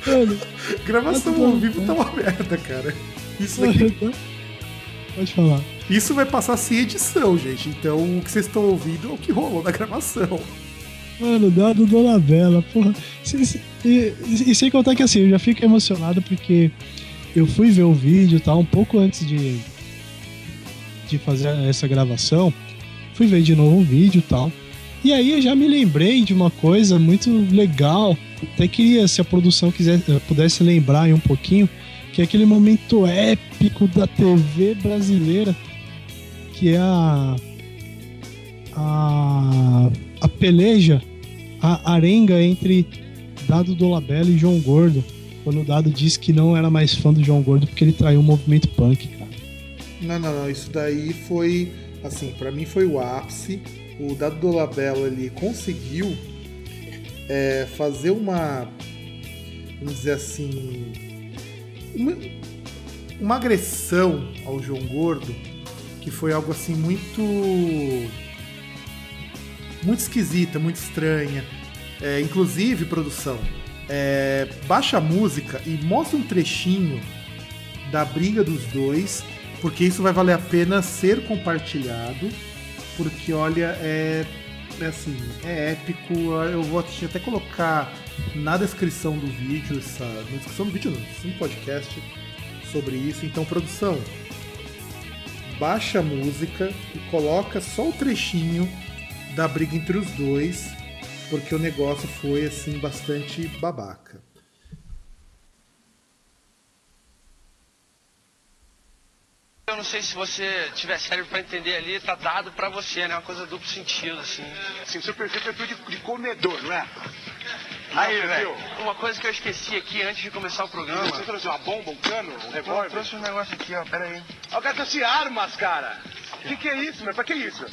Mano, Gravação ao vivo né? tá uma merda, cara. Isso, daqui- mano, pode falar. isso vai passar sem edição, gente. Então o que vocês estão ouvindo é o que rolou na gravação. Mano, dado Dona Bela, porra. Se- E, e sem contar que assim, eu já fico emocionado porque eu fui ver o vídeo tá, um pouco antes de, de fazer essa gravação. Fui ver de novo o vídeo e tal. E aí eu já me lembrei de uma coisa muito legal. Até queria, se a produção quiser, eh, pudesse lembrar aí um pouquinho, que é aquele momento épico da TV brasileira, que é a. A, a peleja, a arenga entre Dado Dolabella e João Gordo. Quando o Dado disse que não era mais fã do João Gordo porque ele traiu o movimento punk, cara. Não, não, não. Isso daí foi. Assim, pra mim foi o ápice. O Dado Dolabella ele conseguiu é, fazer uma. Vamos dizer assim. uma, uma agressão ao João Gordo que foi algo assim muito muito esquisita, muito estranha. É, inclusive, produção, é, baixa a música e mostra um trechinho da briga dos dois, porque isso vai valer a pena ser compartilhado, porque olha, é, é assim, é épico. Eu vou até colocar na descrição do vídeo, essa, na descrição do vídeo não, podcast sobre isso. Então, produção, baixa a música e coloca só o trechinho da briga entre os dois, porque o negócio foi assim bastante babaca. Eu não sei se você tiver cérebro pra entender ali, tá dado pra você, né? Uma coisa duplo sentido, assim. O seu perfil é perfil de, de comedor, não é? Aí, velho, uma coisa que eu esqueci aqui antes de começar o programa. Você trouxe uma bomba, um cano, um Eu revólver? trouxe um negócio aqui, ó, pera aí. Ah, O cara trouxe armas, cara. O que, que é isso, meu? Pra que isso?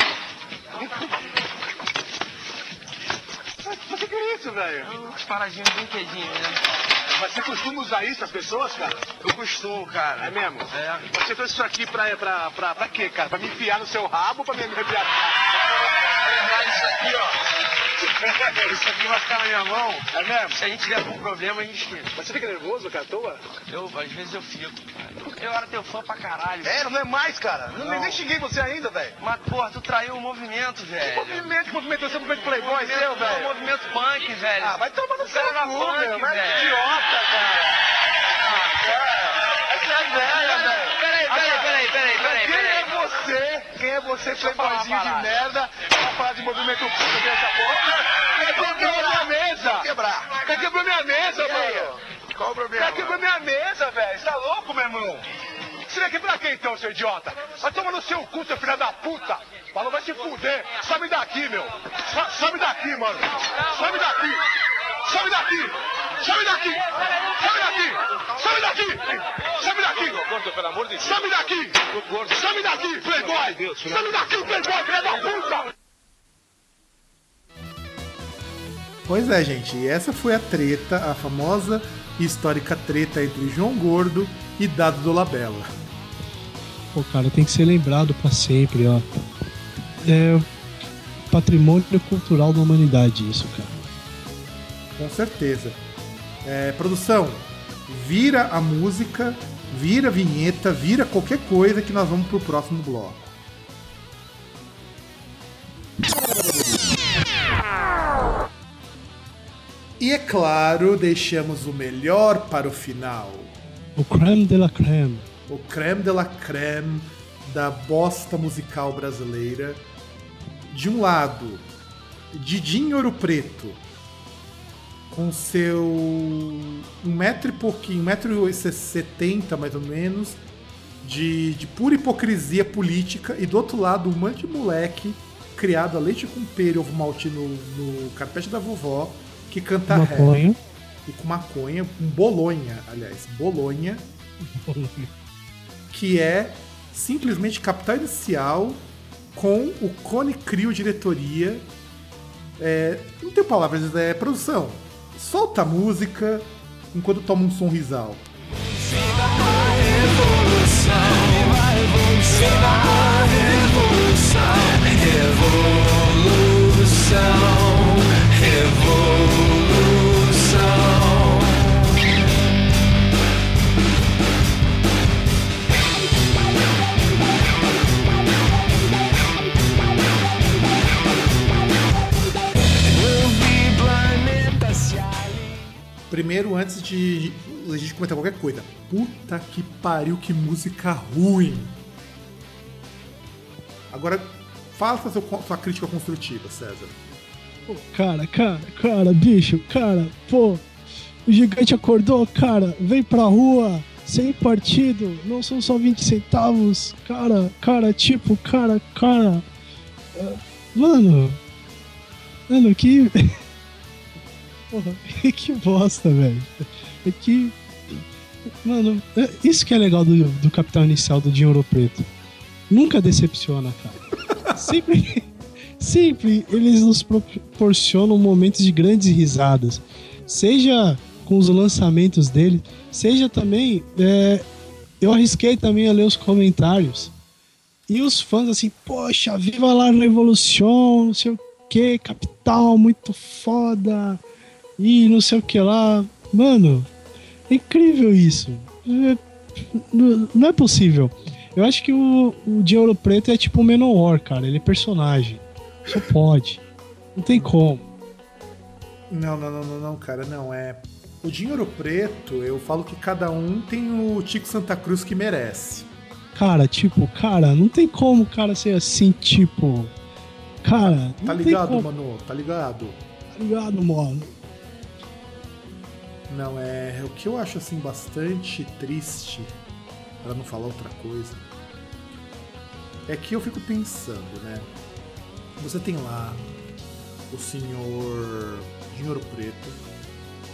Mas Pra que, que é isso, velho? Uns paradinhos, brinquedinhos, né? Mas você costuma usar isso, as pessoas, cara? Eu costumo, cara. É mesmo? É. Você trouxe isso aqui pra, pra, pra, pra quê, cara? Pra me enfiar no seu rabo ou pra me arrepiar? Isso aqui, ó. Isso aqui vai ficar na minha mão. É mesmo? Se a gente tiver algum problema, a gente. Mas você fica nervoso, cara, à toa? Eu, às vezes eu fico. Eu era teu fã pra caralho. É, não é mais, cara. Não, Não. Nem xinguei você ainda, velho. Mas, porra, tu traiu o movimento, Que velho. movimento, que movimento? Você é um movimento playboy seu, velho? movimento punk, velho. Ah, vai tomar no O seu cu, punk, meu. Mas velho. idiota, cara. Ah, cara. Essa é velha, velho. Peraí, peraí, peraí, peraí, peraí, Quem é você? Quem é você, playboyzinho de merda, pra falar de movimento público dessa porra? Quer quebrou minha mesa? Quebrar. Quebrou minha mesa, mano? Qual o Quer problema? quebrou minha mesa, velho? Você tá louco, meu irmão? Você vai quebrar quem então, seu idiota? Vai tomar no seu cu, seu filho da puta! Falou, vai se fuder! Sobe daqui, meu! So- sobe daqui, mano! Sobe daqui! Sobe daqui! Sobe daqui! Sobe daqui! Sobe daqui! Sobe daqui! Gordo, pelo amor de Deus! Sobe daqui! Sobe daqui, playboy! Sobe daqui, playboy, filho da puta! Pois é, gente, e essa foi a treta, a famosa e histórica treta entre João Gordo e Dado Dolabella. Pô, cara, tem que ser lembrado pra sempre, ó. É patrimônio cultural da humanidade isso, cara. Com certeza. É, produção, vira a música, vira a vinheta, vira qualquer coisa que nós vamos pro próximo bloco. E é claro, deixamos o melhor para o final. O creme de la creme. O creme de la creme da bosta musical brasileira. De um lado, Didinho Ouro Preto, com seu um metro e pouquinho, um metro e setenta mais ou menos, de, de pura hipocrisia política, e do outro lado, um monte de moleque criado a leite com pera e ovo malte no, no carpete da vovó, que canta rap. Maconha. E com maconha, um bolonha, aliás, bolonha, que é simplesmente capital inicial com o Cone Crio Diretoria. É, não tem palavras, é produção. Solta a música enquanto toma um sorrisal. Primeiro, antes de a gente comentar qualquer coisa. Puta que pariu, que música ruim. Agora, faça sua, sua crítica construtiva, César. Cara, cara, cara, bicho, cara, pô. O gigante acordou, cara, vem pra rua, sem partido, não são só 20 centavos, cara, cara, tipo, cara, cara. Mano. Mano, que. Porra, que bosta, velho. É que. Mano, é- isso que é legal do, do Capital Inicial do Dinheiro Preto. Nunca decepciona, cara. Sempre. Sempre eles nos proporcionam momentos de grandes risadas. Seja com os lançamentos dele, seja também. é, eu arrisquei também a ler os comentários. E os fãs assim, poxa, viva lá Revolução, não sei o que, capital, muito foda. E não sei o que lá. Mano, é incrível isso. É, não é possível. Eu acho que o, o de Ouro Preto é tipo o Menor, cara. Ele é personagem. Só pode. Não tem como. Não, não, não, não, não, cara, não. É. O Dinheiro Preto, eu falo que cada um tem o Tico Santa Cruz que merece. Cara, tipo, cara, não tem como o cara ser assim, tipo. Cara, Tá ligado, mano? Tá ligado? Tá ligado, mano? Não, é. O que eu acho assim bastante triste, pra não falar outra coisa, é que eu fico pensando, né? Você tem lá o senhor Dinheiro Preto,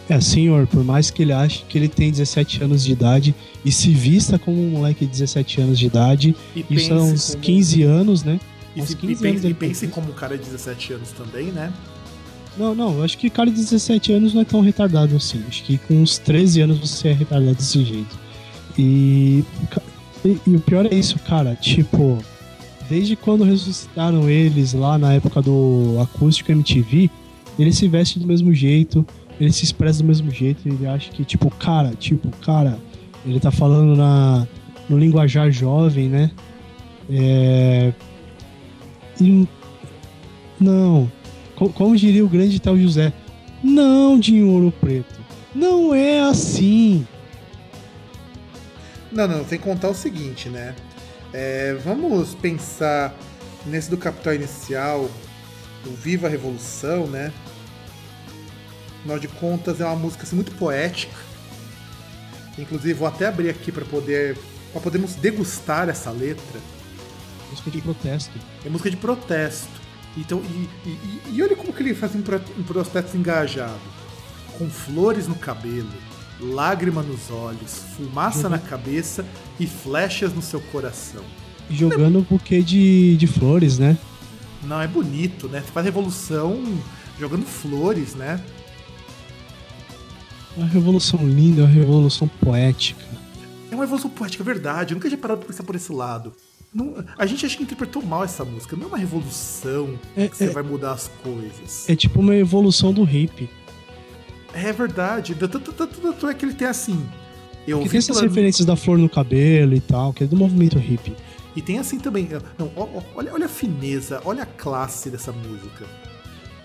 É, senhor, por mais que ele ache que ele tem 17 anos de idade e se vista como um moleque de 17 anos de idade, e isso há uns como- 15 anos, né? E, uns se, 15 e, pense, anos e como um cara de 17 anos também, né? Não, não, eu acho que cara de 17 anos não é tão retardado assim. Acho que com uns 13 anos você é retardado desse jeito. E, e, e o pior é isso, cara. Tipo, desde quando ressuscitaram eles lá na época do Acústico MTV, ele se veste do mesmo jeito, ele se expressa do mesmo jeito, ele acha que, tipo, cara, tipo, cara, ele tá falando na, no linguajar jovem, né? É. E, não, Co- como diria o grande tal José, não, Dinho Ouro Preto, não é assim. Não, não, tem que contar o seguinte, né? É, vamos pensar nesse do Capital Inicial, o Viva a Revolução, né? Afinal de contas, é uma música assim, muito poética. Inclusive, vou até abrir aqui para poder para podermos degustar essa letra. Música de protesto. É música de protesto. Então, e, e- e- olha como que ele faz um, um protesto engajado. Com flores no cabelo, lágrima nos olhos, fumaça na cabeça e flechas no seu coração. Jogando um buquê de, de flores, né? Não, é bonito, né? Você faz revolução jogando flores, né? É Uma revolução linda, uma revolução poética. É uma revolução poética, é verdade. Eu nunca tinha parado pra pensar por esse lado. Não- a gente acha que interpretou mal essa música. Não é uma revolução É- que você é- vai mudar as coisas. É tipo uma evolução do hip. É verdade. Tanto, é que ele tem assim. Eu Que tem essas referências da flor no cabelo e tal, que é do movimento hippie. E tem assim também. Não, olha, olha a fineza, olha a classe dessa música.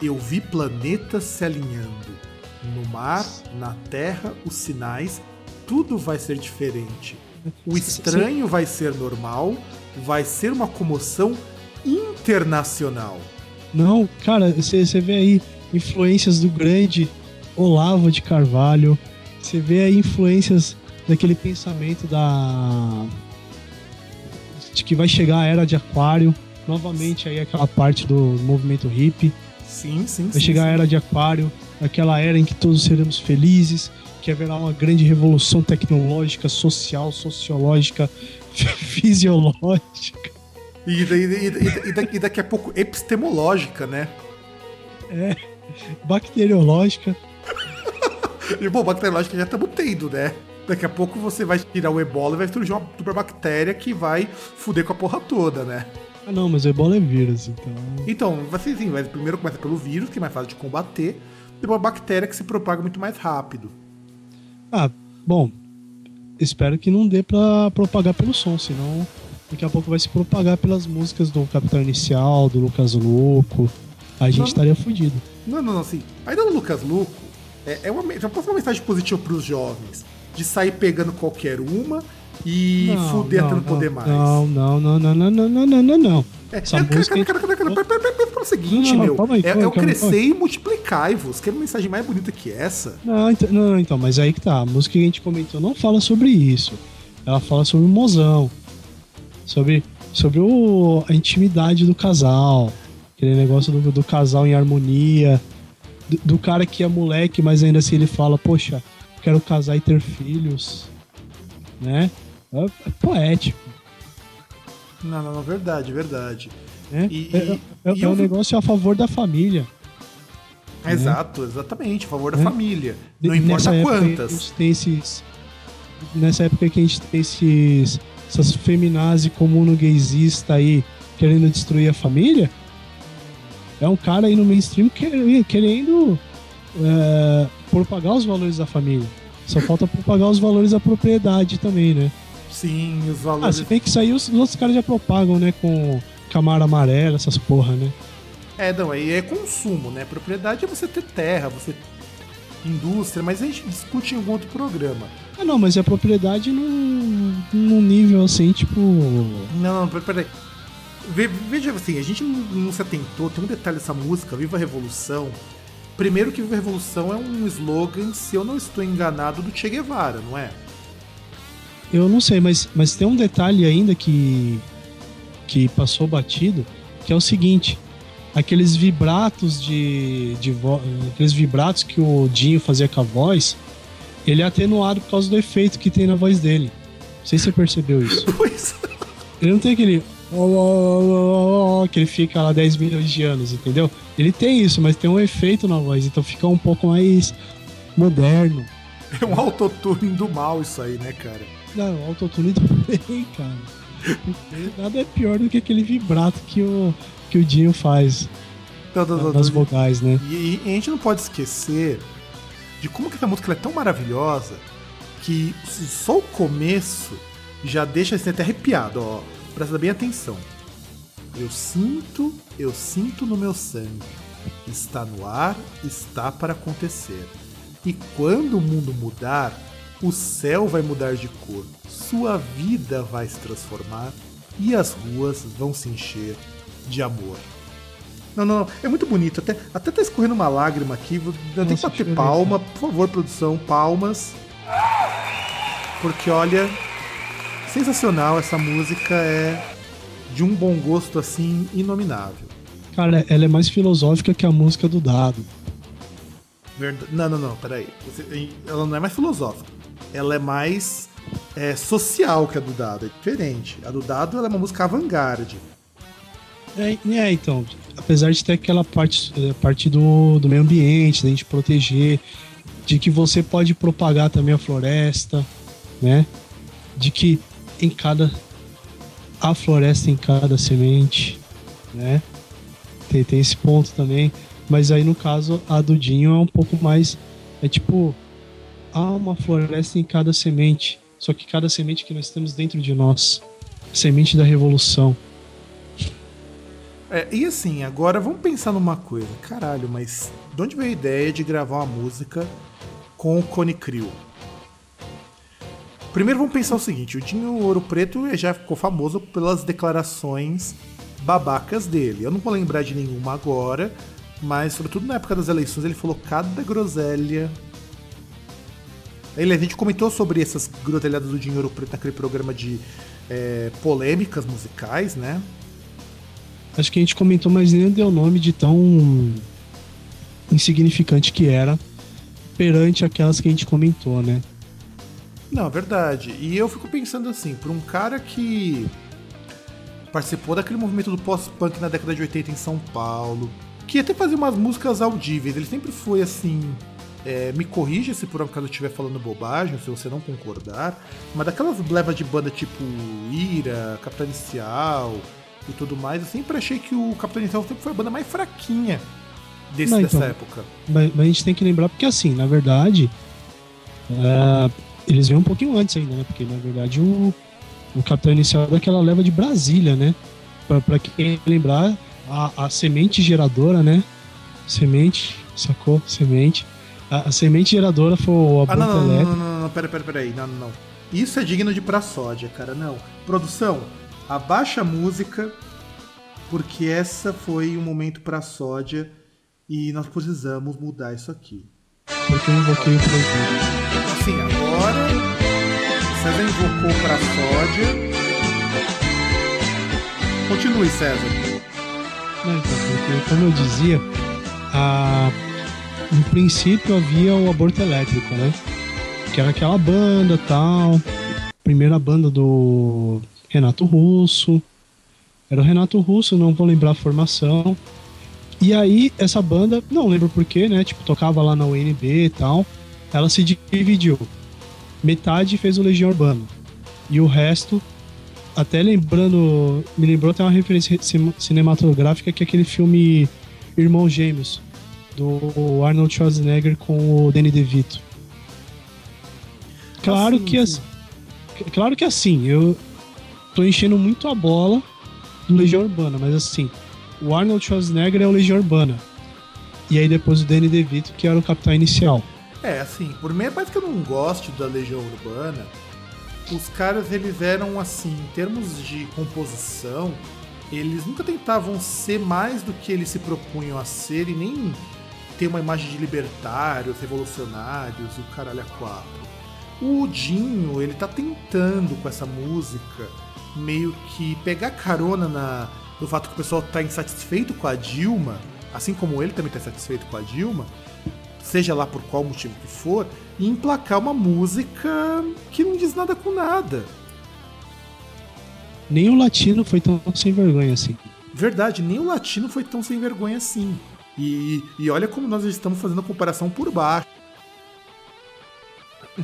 Eu vi planetas se alinhando. No mar, na terra, os sinais, tudo vai ser diferente. O estranho vai ser normal, vai ser uma comoção internacional. Não, cara, você vê aí influências do grande Olavo de Carvalho, você vê aí influências daquele pensamento da. de que vai chegar a era de Aquário, novamente aí aquela parte do movimento hippie. Sim, sim, Vai sim. chegar a sim. era de Aquário, aquela era em que todos seremos felizes, que haverá uma grande revolução tecnológica, social, sociológica, fisiológica. E, e- e- e daqui, e daqui a pouco epistemológica, né? bacteriológica. E bom, bacteriológica já estamos tendo, né? Daqui a pouco você vai tirar o ebola e vai surgir uma superbactéria que vai fuder com a porra toda, né? Ah não, mas o ebola é vírus, então. Então, assim, vai, primeiro começa pelo vírus, que é mais fácil de combater, depois a bactéria que se propaga muito mais rápido. Ah, bom. Espero que não dê pra propagar pelo som, senão daqui a pouco vai se propagar pelas músicas do Capital Inicial, do Lucas Louco. A gente Não. estaria fudido. Não, não, não, assim. Ainda no Lucas Luco, é, é uma, já posso uma mensagem positiva pros jovens. De sair pegando qualquer uma e fuder até não poder mais. Não, não, não, não, não, não, não, não, não, não. É, Essa é, música. cara, cara, cara, cara, cara, pera o seguinte, Não, não, meu. aí, é, é o calma aí. crescer e multiplicai-vos. Quer mensagem mais bonita que essa? Não, então, não, então, mas aí que tá. A música que a gente comentou não fala sobre isso. Ela fala sobre o mozão. Sobre, sobre o, a intimidade do casal. Aquele negócio do, do casal em harmonia. Do, cara que é moleque, mas ainda assim ele fala, poxa, quero casar e ter filhos. Né? É, é poético. Não, não, não, verdade, verdade. Né? E- é, e- é- e é um vi- negócio a favor da família. Exato, exatamente, a favor da Né? família. Não importa nessa quantas. tem esses. Nessa época que a gente tem esses. Essas feminazi comuno gaysista aí querendo destruir a família. É um cara aí no mainstream querendo, é, propagar os valores da família. Só falta propagar os valores da propriedade também, né? Sim, os Ah, valores. se bem que isso aí os, os outros caras já propagam, né? Com camara amarela, essas porra, né? É, não, aí é consumo, né? Propriedade é você ter terra, você indústria, mas a gente discute em algum outro programa. Ah, não, mas é propriedade num, num nível assim, tipo. Não, não, pera- peraí. Ve- Veja assim, a gente não, não se atentou, tem um detalhe dessa música, Viva a Revolução. Primeiro que Viva a Revolução é um slogan, se eu não estou enganado, do Che Guevara, não é? Eu não sei, mas, mas tem um detalhe ainda que, que passou batido, que é o seguinte: aqueles vibratos de, de vo- aqueles vibratos que o Dinho fazia com a voz, ele é atenuado por causa do efeito que tem na voz dele. Não sei se você percebeu isso. Pois. Ele não tem aquele. Que ele fica lá 10 milhões de anos, entendeu? Ele tem isso, mas tem um efeito na voz, então fica um pouco mais moderno. É um autotune do mal isso aí, né, cara? Não, autotune também, cara. Porque Nada é pior do que aquele vibrato que o, que o Dinho faz Não, não, não, nas não. vogais, né? E, e a gente não pode esquecer de como que essa música é tão maravilhosa que só o começo já deixa você até arrepiado, ó. Presta bem atenção. Eu sinto, eu sinto no meu sangue. Está no ar, está para acontecer. E quando o mundo mudar, o céu vai mudar de cor, sua vida vai se transformar e as ruas vão se encher de amor. Não, não, não. É muito bonito. Até, até tá escorrendo uma lágrima aqui. Eu tenho que bater palma. Por favor, produção, palmas. Porque, olha, sensacional. Essa música é de um bom gosto, assim, inominável. Cara, ela é mais filosófica que a música do Dado. Verda- Não, não, não, peraí. Ela não é mais filosófica. Ela é mais é, social que a do Dado. É diferente. A do Dado ela é uma música avant-garde. É, é, então, apesar de ter aquela parte, eh, parte do, do meio ambiente, da gente proteger, de que você pode propagar também a floresta, né? De que em cada. A floresta em cada semente, né? Tem, tem esse ponto também. Mas aí no caso, a do Dinho é um pouco mais. É tipo. Há uma floresta em cada semente. Só que cada semente que nós temos dentro de nós. Semente da revolução. É, e assim, agora vamos pensar numa coisa. Caralho, mas de onde veio a ideia de gravar uma música com o Cone Crew? Primeiro vamos pensar o seguinte, o Dinho Ouro Preto já ficou famoso pelas declarações babacas dele. Eu não vou lembrar de nenhuma agora, mas sobretudo na época das eleições ele falou cada groselha. Ele, a gente comentou sobre essas groselhadas do Dinho Ouro Preto naquele programa de é, polêmicas musicais, né? Acho que a gente comentou, mas nem deu nome de tão insignificante que era perante aquelas que a gente comentou, né? Não, é verdade. E eu fico pensando assim, pra um cara que participou daquele movimento do pós-punk na década de 80 em São Paulo, que até fazia umas músicas audíveis, ele sempre foi assim. é, me corrija se por acaso eu estiver falando bobagem, se você não concordar, mas daquelas levas de banda tipo Ira, Capitão Inicial e tudo mais, eu sempre achei que o Capitão Inicial sempre foi a banda mais fraquinha desse, Não, dessa então. época. Mas, mas a gente tem que lembrar porque assim, na verdade, é, eles vêm um pouquinho antes ainda, né? Porque na verdade o, o capitão inicial é daquela leva de Brasília, né? Pra, pra quem lembrar, a, a semente geradora, né? Semente, sacou? Semente. A, a semente geradora foi o Ah, não, não, não, não, não, não, pera, pera, pera aí, não, não, não. Isso é digno de pra sódia, cara, não. Produção, abaixa a música, porque essa foi um momento pra sódia e nós precisamos mudar isso aqui. Porque eu invoquei o proibido. Assim, agora, César invocou pra sódia. Continue, César. Não, então, porque, como eu dizia, a... no princípio havia o aborto elétrico, né? Que era aquela banda tal. Primeira banda do Renato Russo. Era o Renato Russo, não vou lembrar a formação. E aí, essa banda, não lembro porquê, né? Tipo, tocava lá na UNB e tal. Ela se dividiu. Metade fez o Legião Urbana. E o resto, até lembrando, me lembrou até uma referência cin- cinematográfica que é aquele filme Irmãos Gêmeos, do Arnold Schwarzenegger com o Danny DeVito. Claro Assim, que as- claro que assim, eu tô enchendo muito a bola do Legião Urbana, mas assim, o Arnold Schwarzenegger é o Legião Urbana. E aí depois o Danny DeVito, que era o capitão inicial. É, assim, por meio mais que eu não goste da Legião Urbana, os caras eles eram assim, em termos de composição, eles nunca tentavam ser mais do que eles se propunham a ser e nem ter uma imagem de libertários, revolucionários e o caralho a quatro. O Dinho, ele tá tentando com essa música meio que pegar carona na, no fato que o pessoal tá insatisfeito com a Dilma, assim como ele também tá insatisfeito com a Dilma, seja lá por qual motivo que for, e emplacar uma música que não diz nada com nada. Nem o latino foi tão sem vergonha assim. Verdade, nem o latino foi tão sem vergonha assim. E, e olha como nós estamos fazendo a comparação por baixo.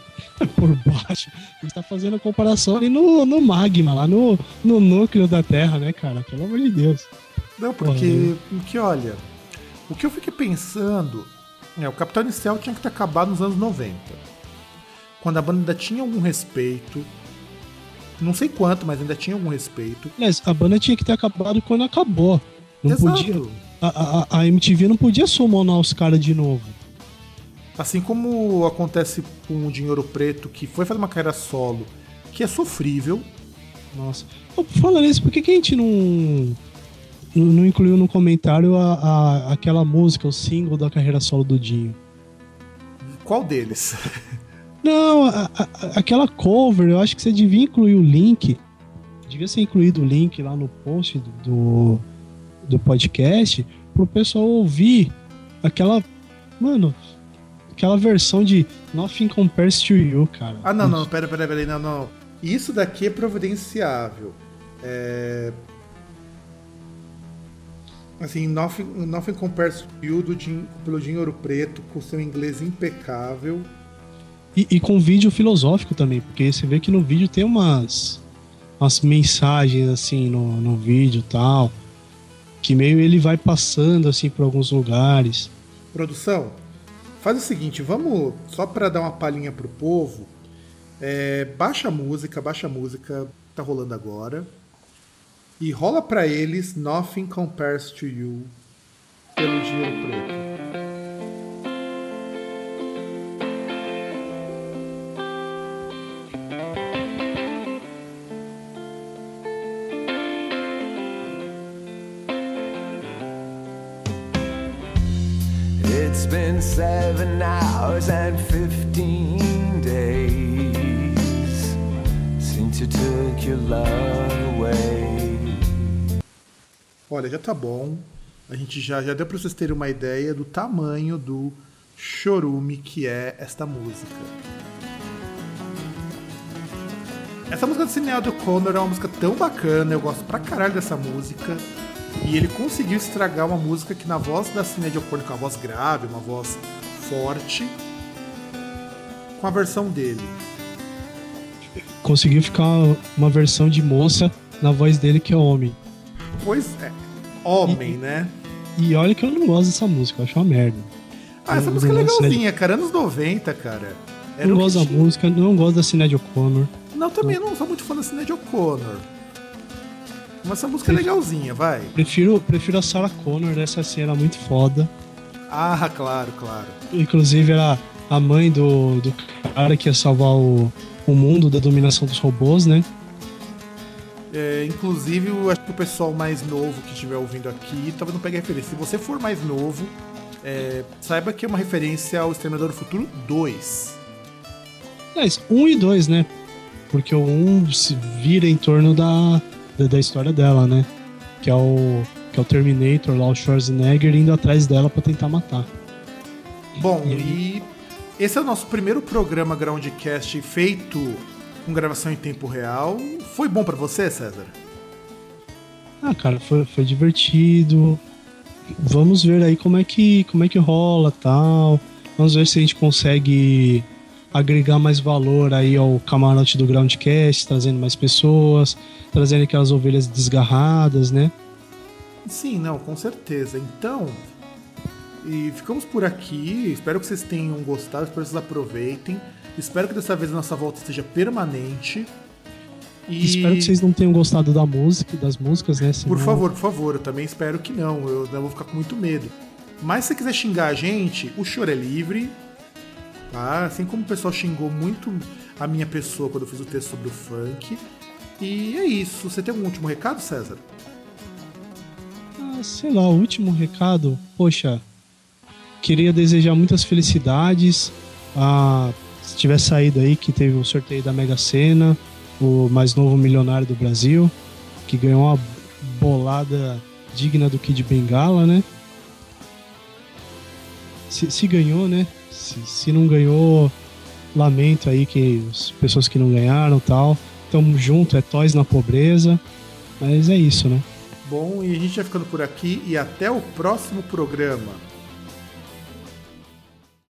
Por baixo. A gente tá fazendo a comparação ali no, no magma, lá no, no núcleo da Terra, né, cara? Pelo amor de Deus. Não, porque, porque olha, o que eu fiquei pensando é o Capital Inicial tinha que ter acabado nos anos 90. Quando a banda ainda tinha algum respeito. Não sei quanto, mas ainda tinha algum respeito. Aliás, a banda tinha que ter acabado quando acabou. Não Exato. podia. A, a, a MTV não podia summonar os caras de novo. Assim como acontece com o Dinheiro Preto, que foi fazer uma carreira solo, que é sofrível. Nossa. Falando nisso, por que, que a gente não, não, incluiu no comentário a, a- aquela música, o single da carreira solo do Dinho? Qual deles? Não, a- aquela cover, eu acho que você devia incluir o link. Devia ser incluído o link lá no post do, do, do podcast pro pessoal ouvir aquela. Mano, aquela versão de Nothing Compares to You, cara. Ah, não, não, pera, pera, pera, não, não. Isso daqui é providenciável. É... Assim, Nothing, Nothing Compares to You do Jim, pelo Jim Ouro Preto, com seu inglês impecável. E, e com vídeo filosófico também, porque você vê que no vídeo tem umas, umas mensagens assim no, no vídeo e tal. Que meio ele vai passando assim por alguns lugares. Produção, faz o seguinte, vamos, só pra dar uma palhinha pro povo, é, baixa a música, baixa a música, tá rolando agora, e rola pra eles Nothing Compares to You, pelo Dinheiro Preto. Olha, já tá bom, a gente já, já deu pra vocês terem uma ideia do tamanho do chorume que é esta música. Essa música do Cinealdo O'Connor é uma música tão bacana, eu gosto pra caralho dessa música. E ele conseguiu estragar uma música que na voz da Cinealdo O'Connor, com uma voz grave, uma voz forte, com a versão dele. Conseguiu ficar uma versão de moça na voz dele que é homem. Pois é, homem, né? E olha que eu não gosto dessa música, eu acho uma merda. Ah, essa Eu música é não legalzinha, cara, anos 90, cara. Era não gosto da música, não gosto da Sinéad O'Connor. Não, também não sou muito fã da Sinead O'Connor. Mas essa música é legalzinha, vai. Prefiro, prefiro a Sarah Connor, essa cena muito foda. Ah, claro, claro. Inclusive era a mãe do, do cara que ia salvar o, o mundo da dominação dos robôs, né? É, inclusive, eu acho que o pessoal mais novo que estiver ouvindo aqui talvez não pegue referência. Se você for mais novo, é, saiba que é uma referência ao Exterminador do Futuro 2. Aliás, um e dois, né? Porque o um se vira em torno da, da, da história dela, né? Que é o que é o Terminator lá, o Schwarzenegger indo atrás dela pra tentar matar. Bom, E e esse é o nosso primeiro programa Groundcast feito com gravação em tempo real. Foi bom pra você, César? Ah, cara, foi, foi divertido. vamos ver aí como é que, como é que rola tal. Vamos ver se a gente consegue agregar mais valor aí ao camarote do Groundcast, trazendo mais pessoas, trazendo aquelas ovelhas desgarradas, né? Sim, não, com certeza. Então, e ficamos por aqui. Espero que vocês tenham gostado, espero que vocês aproveitem. Espero que dessa vez a nossa volta seja permanente. E... Espero que vocês não tenham gostado da música, das músicas, né? Por favor, por favor, eu também espero que não. Eu não vou ficar com muito medo. Mas se você quiser xingar a gente, o choro é livre. Tá? Assim como o pessoal xingou muito a minha pessoa quando eu fiz o texto sobre o funk. E é isso. Você tem algum último recado, César? Ah, sei lá, o último recado. Poxa, queria desejar muitas felicidades. Ah, tiver saído aí que teve o sorteio da Mega Sena, o mais novo milionário do Brasil, que ganhou uma bolada digna do Kid Bengala, né? Se, se ganhou, né? Se, se, não ganhou, lamento aí que as pessoas que não ganharam tal. Tamo junto, é Toys na pobreza. Mas é isso, né? Bom, e a gente vai ficando por aqui e até o próximo programa.